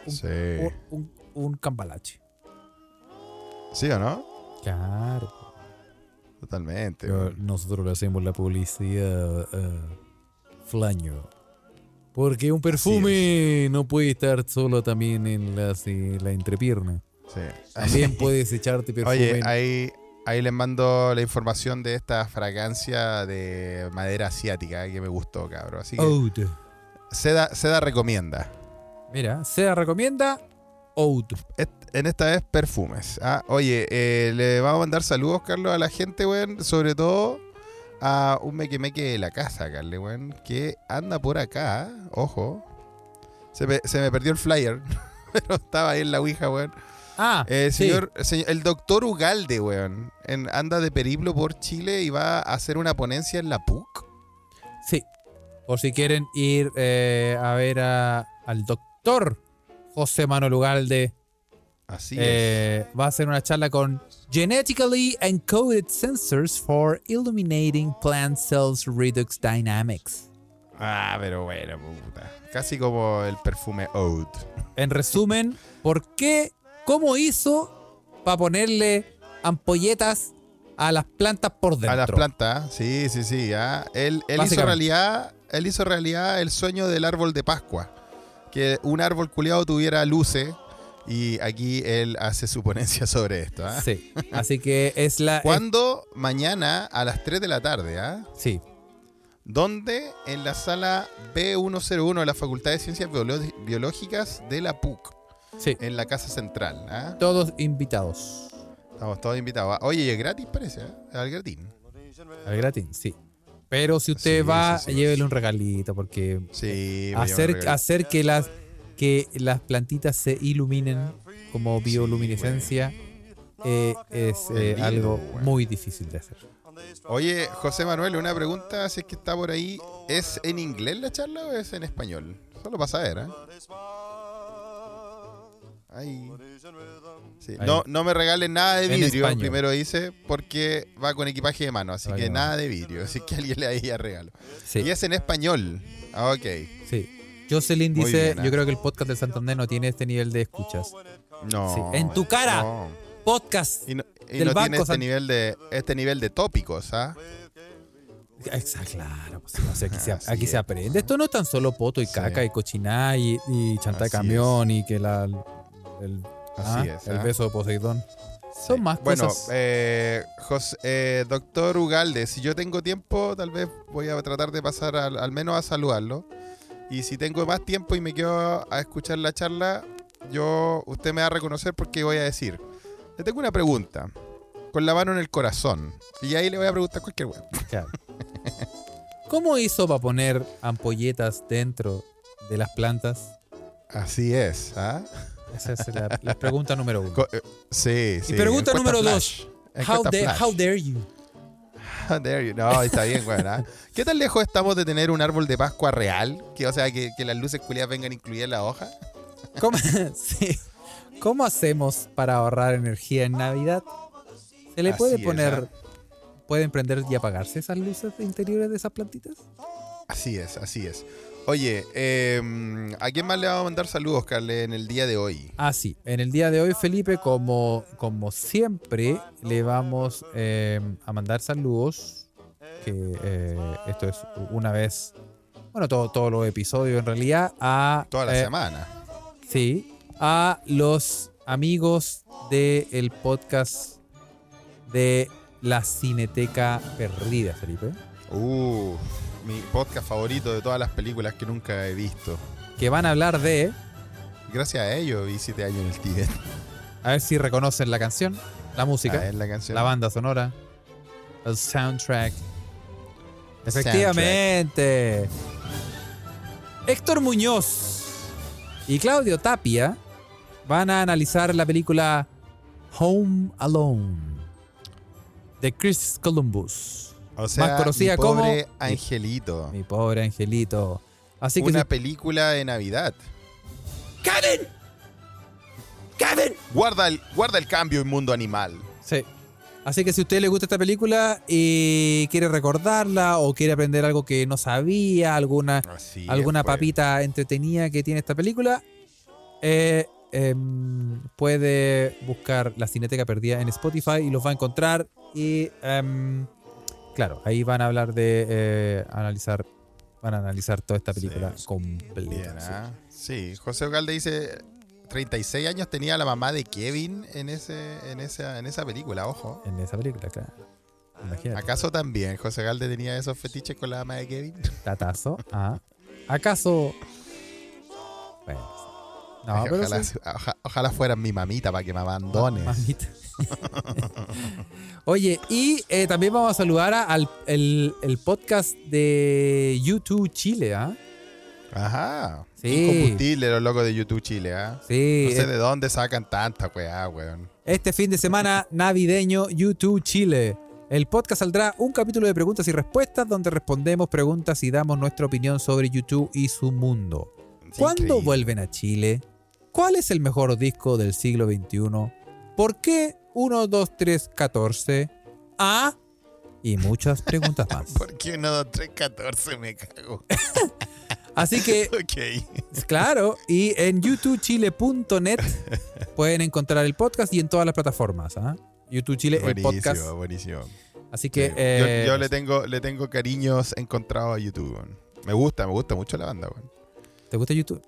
Sí. Un, un, un cambalache. ¿Sí o no? Claro. Totalmente. Nosotros le hacemos la publicidad a Flaño. Porque un perfume no puede estar solo también en la, si- la entrepierna. Sí. También puedes echarte perfume. Oye, en- ahí, ahí les mando la información de esta fragancia de madera asiática eh, que me gustó, cabrón. Así que Oud. Seda, Seda recomienda. Mira, se recomienda Oud. Est- En esta vez perfumes. Ah, oye, eh, le vamos a mandar saludos, Carlos, a la gente, weón. Sobre todo a un mequemeque de la casa, Carle, weón. Que anda por acá. Ojo. Se me, se me perdió el flyer. Pero estaba ahí en la ouija, weón. Ah, Eh, sí. señor, señor- el doctor Ugalde, weón, en- anda de periplo por Chile y va a hacer una ponencia en la PUC. Sí. Por si quieren ir eh, a ver a- al doctor José Manuel Ugalde. Así Eh, va a hacer una charla con Genetically Encoded Sensors for Illuminating Plant Cells Redox Dynamics. es. Ah, pero bueno, puta. Casi como el perfume Oud. En resumen, ¿por qué? ¿Cómo hizo para ponerle ampolletas a las plantas por dentro. A las plantas, sí, sí, sí. ah. Él, él hizo realidad, él hizo realidad el sueño del árbol de Pascua. Que un árbol culiado tuviera luces. Y aquí él hace su ponencia sobre esto. ¿ah? Sí. Así que es la. ¿Cuándo? Mañana a las 3 de la tarde. ¿ah? sí. ¿Dónde? En la sala B101 de la Facultad de Ciencias Biolo- Biológicas de la PUC, Sí. en la Casa Central. ¿ah? Todos invitados. Estamos todos invitados. ah. Oye, y es gratis parece, ¿eh? Al gratín. Al gratis, sí. Pero si usted Sí, va, sí, llévele un regalito, porque hacer, hacer que las que las plantitas se iluminen como bioluminescencia eh, es eh, algo muy difícil de hacer. Oye, José Manuel, una pregunta, si es que está por ahí. ¿Es en inglés la charla o es en español? Solo para saber, ¿eh? Ay. Sí, Ahí. No, no me regalen nada de vidrio, primero dice, porque va con equipaje de mano, así que nada de vidrio, así que alguien le haría regalo. Sí, Y es en español. Ah, ok. sí. Jocelyn dice, bien, ¿eh? yo creo que el podcast del Santander no tiene este nivel de escuchas. No. Sí, en tu cara. no. Podcast. Y no, y Del no Banco tiene este nivel de este nivel de tópicos, ¿ah? Exacto, claro. pues, o sea, aquí, se, Así aquí es. se aprende. Esto no es tan solo poto y Sí. caca y cochiná y, y chanta de camión y que la, el, Así ah, es. el ¿ah? beso de Poseidón. Son más bueno, cosas. eh, Jos- eh, doctor Ugalde, si yo tengo tiempo, tal vez voy a tratar de pasar al, al menos a saludarlo. Y si tengo más tiempo y me quedo a escuchar la charla, yo usted me va a reconocer porque voy a decir. Le tengo una pregunta, con la mano en el corazón. Y ahí le voy a preguntar cualquier. Claro. ¿Cómo hizo para poner ampolletas dentro de las plantas? Así es, ¿ah? Esa es la, la pregunta número uno. Co- eh, sí, sí. pregunta número flash. How, da- flash. how dare you? How dare you. No, está bien, güey. ¿ah? ¿Qué tan lejos estamos de tener un árbol de Pascua real? Que, o sea, que, que las luces culiadas vengan incluidas en la hoja. ¿Cómo, sí. ¿Cómo hacemos para ahorrar energía en Navidad? ¿Se le Así puede es, poner, ¿ah? pueden prender y apagarse esas luces interiores de esas plantitas? Así es, así es. Oye, eh, ¿a quién más le vamos a mandar saludos, Carle, en el día de hoy? Ah, sí. En el día de hoy, Felipe, como, como siempre, le vamos eh, a mandar saludos. Que eh, esto es una vez, bueno, todo, todos los episodios en realidad, a. Toda la eh, semana. Sí, a los amigos del podcast de la Cineteca Perdida, Felipe. Uh, mi podcast favorito de todas las películas que nunca he visto. Que van a hablar de. Gracias a ellos vi siete años en el Tíbet. A ver si reconocen la canción, la música. La canción. la banda sonora, el soundtrack. Soundtrack. Efectivamente. Héctor Muñoz y Claudio Tapia van a analizar la película Home Alone de Chris Columbus, O sea, más conocida mi pobre como- Angelito. mi pobre angelito. Así que Una si- película de Navidad. ¡Kevin! ¡Kevin! Guarda el, guarda el cambio en mundo animal. Sí. Así que si a usted le gusta esta película y quiere recordarla o quiere aprender algo que no sabía, alguna Así alguna es, pues. papita entretenida que tiene esta película, eh, em, puede buscar La Cineteca Perdida en Spotify y los va a encontrar. Y em, claro, ahí van a hablar de eh, analizar, van a analizar toda esta película Sí. completa. Sí. ¿ah? Sí, José Ogalde dice 36 años tenía la mamá de Kevin en ese en esa en esa película, ojo. En esa película, claro. Imagínate. ¿Acaso también José Ogalde tenía esos fetiches con la mamá de Kevin? Tatazo. Ah. ¿Acaso? Bueno. No, pero ojalá, sí. oja- ojalá fueran mi mamita para que me abandones. Mamita. Oye, y eh, también vamos a saludar a- al el, el podcast de YouTube Chile, ¿ah? Ajá. Sí. Incombustible los locos de YouTube Chile, ¿ah? Sí, No sé de dónde sacan tanta weá, weón. este fin de semana navideño YouTube Chile. El podcast saldrá un capítulo de preguntas y respuestas donde respondemos preguntas y damos nuestra opinión sobre YouTube y su mundo. Sí, ¿Cuándo increíble. vuelven a Chile? ¿Cuál es el mejor disco del siglo XXI? ¿Por qué 1, 2, 3, 14? ¿Ah? Y muchas preguntas más. ¿Por qué 1, 2, 3, 14 me cago? Así que, ok. claro, y en youtubechile.net pueden encontrar el podcast y en todas las plataformas. ¿ah? YouTube Chile, el podcast. buenísimo. Así que. Sí, eh, yo, yo le tengo le tengo cariños encontrados a YouTube. Me gusta, me gusta mucho la banda. ¿Te gusta YouTube?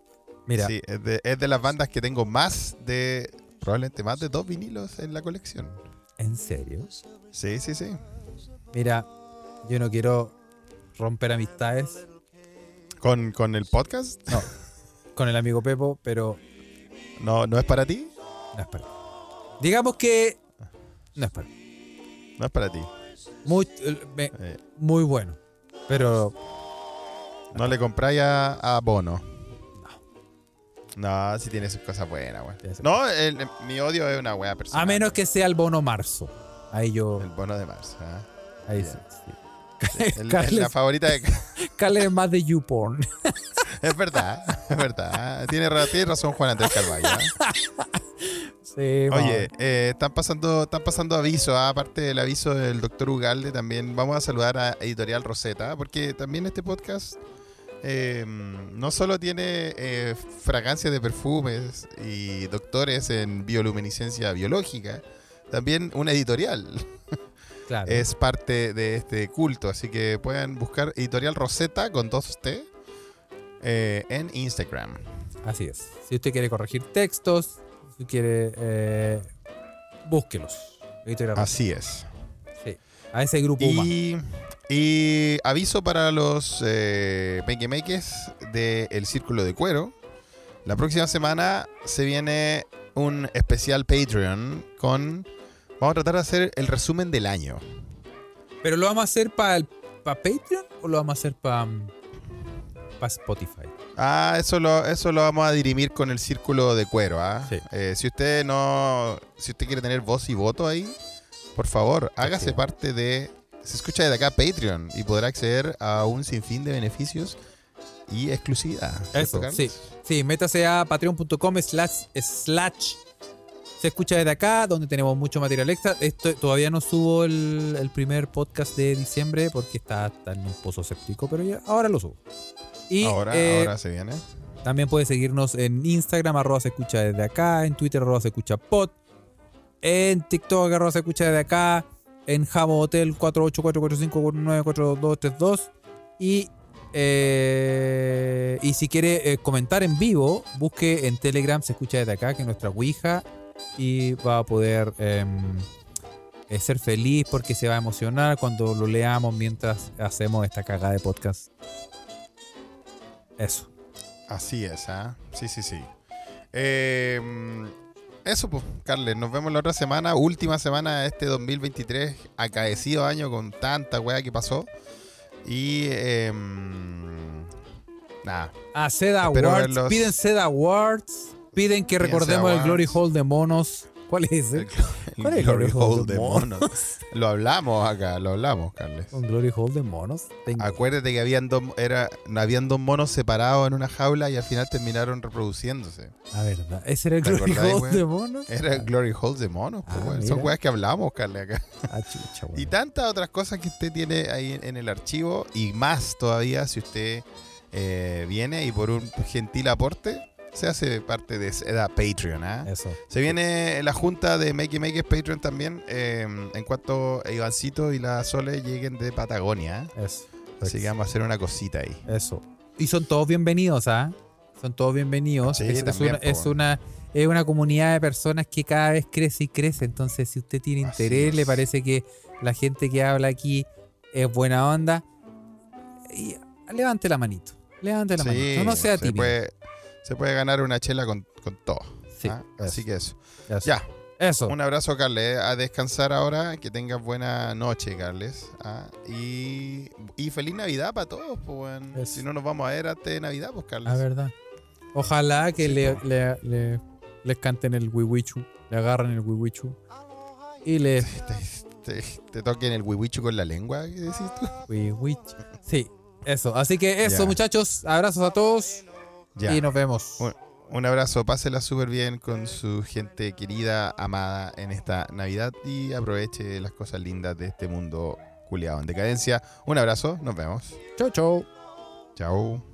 Mira, Sí, es de, es de las bandas que tengo más de. Probablemente más de dos vinilos en la colección. ¿en serio? Sí, sí, sí. Mira, yo no quiero romper amistades ¿Con, con el podcast? con el amigo Pepo, pero No, ¿No es para ti? no es para mí. Digamos que no es para mí. No es para ti. Muy, me- Eh, muy bueno, pero no le compráis a, a Bono. No, si tiene sus cosas buenas, weón. No, el- mi odio es una wea personal. a menos que sea el bono marzo. Ahí yo. El bono de marzo. ¿ah? Ahí sí. sí. El- Carles- la favorita de. Carles es más de YouPorn. Es verdad, es verdad. Tiene razón Juan Andrés Carvalho. ¿ah? Sí, Oye, eh, están pasando están pasando avisos, ah, aparte del aviso del doctor Ugalde, también vamos a saludar a Editorial Rosetta, porque también este podcast eh, no solo tiene eh, fragancias de perfumes y doctores en bioluminiscencia biológica, también una editorial claro. es parte de este culto, así que pueden buscar Editorial Rosetta con dos T eh, en Instagram. Así es. Si usted quiere corregir textos, si quiere, eh, búsquelos. Editorial Así es. Sí. A ese grupo humano. Y, aviso para los eh, Makes de El Círculo de Cuero. La próxima semana se viene un especial Patreon con... Vamos a tratar de hacer el resumen del año. ¿Pero lo vamos a hacer para Patreon o lo vamos a hacer para Spotify? Ah, eso lo, eso lo vamos a dirimir con el Círculo de Cuero. ¿ah? Sí. Eh, si usted no... Si usted quiere tener voz y voto ahí, por favor, hágase Sí. parte de... Se escucha desde acá Patreon y podrá acceder a un sinfín de beneficios y exclusividad. ¿cierto, Eso, sí. Sí, métase a patreon.com slash, slash se escucha desde acá, donde tenemos mucho material extra. Esto, todavía no subo el, el primer podcast de diciembre porque está, está en un pozo séptico, pero ya, ahora lo subo. Y ahora, eh, ahora se viene. también puede seguirnos en Instagram, arroba se escucha desde acá, en Twitter, arroba se escucha pod, en TikTok, arroba se escucha desde acá, en Jamo Hotel 48445494232 y eh, y si quiere eh, comentar en vivo, busque en Telegram se escucha desde acá, que es nuestra Ouija, y va a poder em, eh, ser feliz porque se va a emocionar cuando lo leamos mientras hacemos esta cagada de podcast. Eso. Así es, ¿ah? Sí, sí, sí. Eso, pues, Carles, nos vemos la otra semana, última semana de este 2023, acaecido año con tanta weá que pasó. Y, eh, nada, A Seda Espero Awards. verlos. Piden Seda Awards. Piden que Piden recordemos Seda el Glory. Hall de monos. ¿Cuál es ese? el, ¿Cuál el es el Glory Hole de monos. Lo hablamos acá, lo hablamos, Carles. ¿Un Glory Hall de monos? Tengo. Acuérdate que habían dos, era, habían dos monos separados en una jaula y al final terminaron reproduciéndose. A verdad. ¿Ese era el ¿Te Glory Hall weón? de monos? Era el Glory Hole de monos, pues, Ah. Son weas que hablamos, Carles, acá. Ah, chucha, Y weón. tantas otras cosas que usted tiene ahí en el archivo y más todavía si usted eh, viene y por un gentil aporte se hace parte de Seda Patreon. ¿ah? Eso. Se viene la junta de Make Make Patreon también eh, en cuanto Ivancito y la Sole lleguen de Patagonia. Eso. Así que vamos a hacer una cosita ahí. Eso. Y son todos bienvenidos, ¿ah? Son todos bienvenidos. Sí, es, también, es, una, es una comunidad de personas que cada vez crece y crece. Entonces, si usted tiene Así interés, es. le parece que la gente que habla aquí es buena onda, y levante la manito. Levante la manito. No sea se tímido. puede, se puede ganar una chela con, con todo. Sí, ¿ah? Así que eso. Eso. Ya, Eso. Un abrazo, Carles. A descansar ahora. Que tengas buena noche, Carles. Ah, y, y feliz Navidad para todos. Pues. Eso. Si no nos vamos a ver antes de Navidad, pues, Carles. La verdad. Ojalá que Sí, le, le- le- les canten el wiwichu, le agarren el wiwichu y le Te, te- te toquen el wiwichu con la lengua, ¿qué decís tú? wiwichu. Sí, eso. Así que eso, muchachos. Abrazos a todos Ya. y nos vemos. Un, un abrazo. Pásela súper bien con su gente querida, amada en esta Navidad. Y aproveche las cosas lindas de este mundo culiado en decadencia. Un abrazo. Nos vemos. Chau, chau. Chao.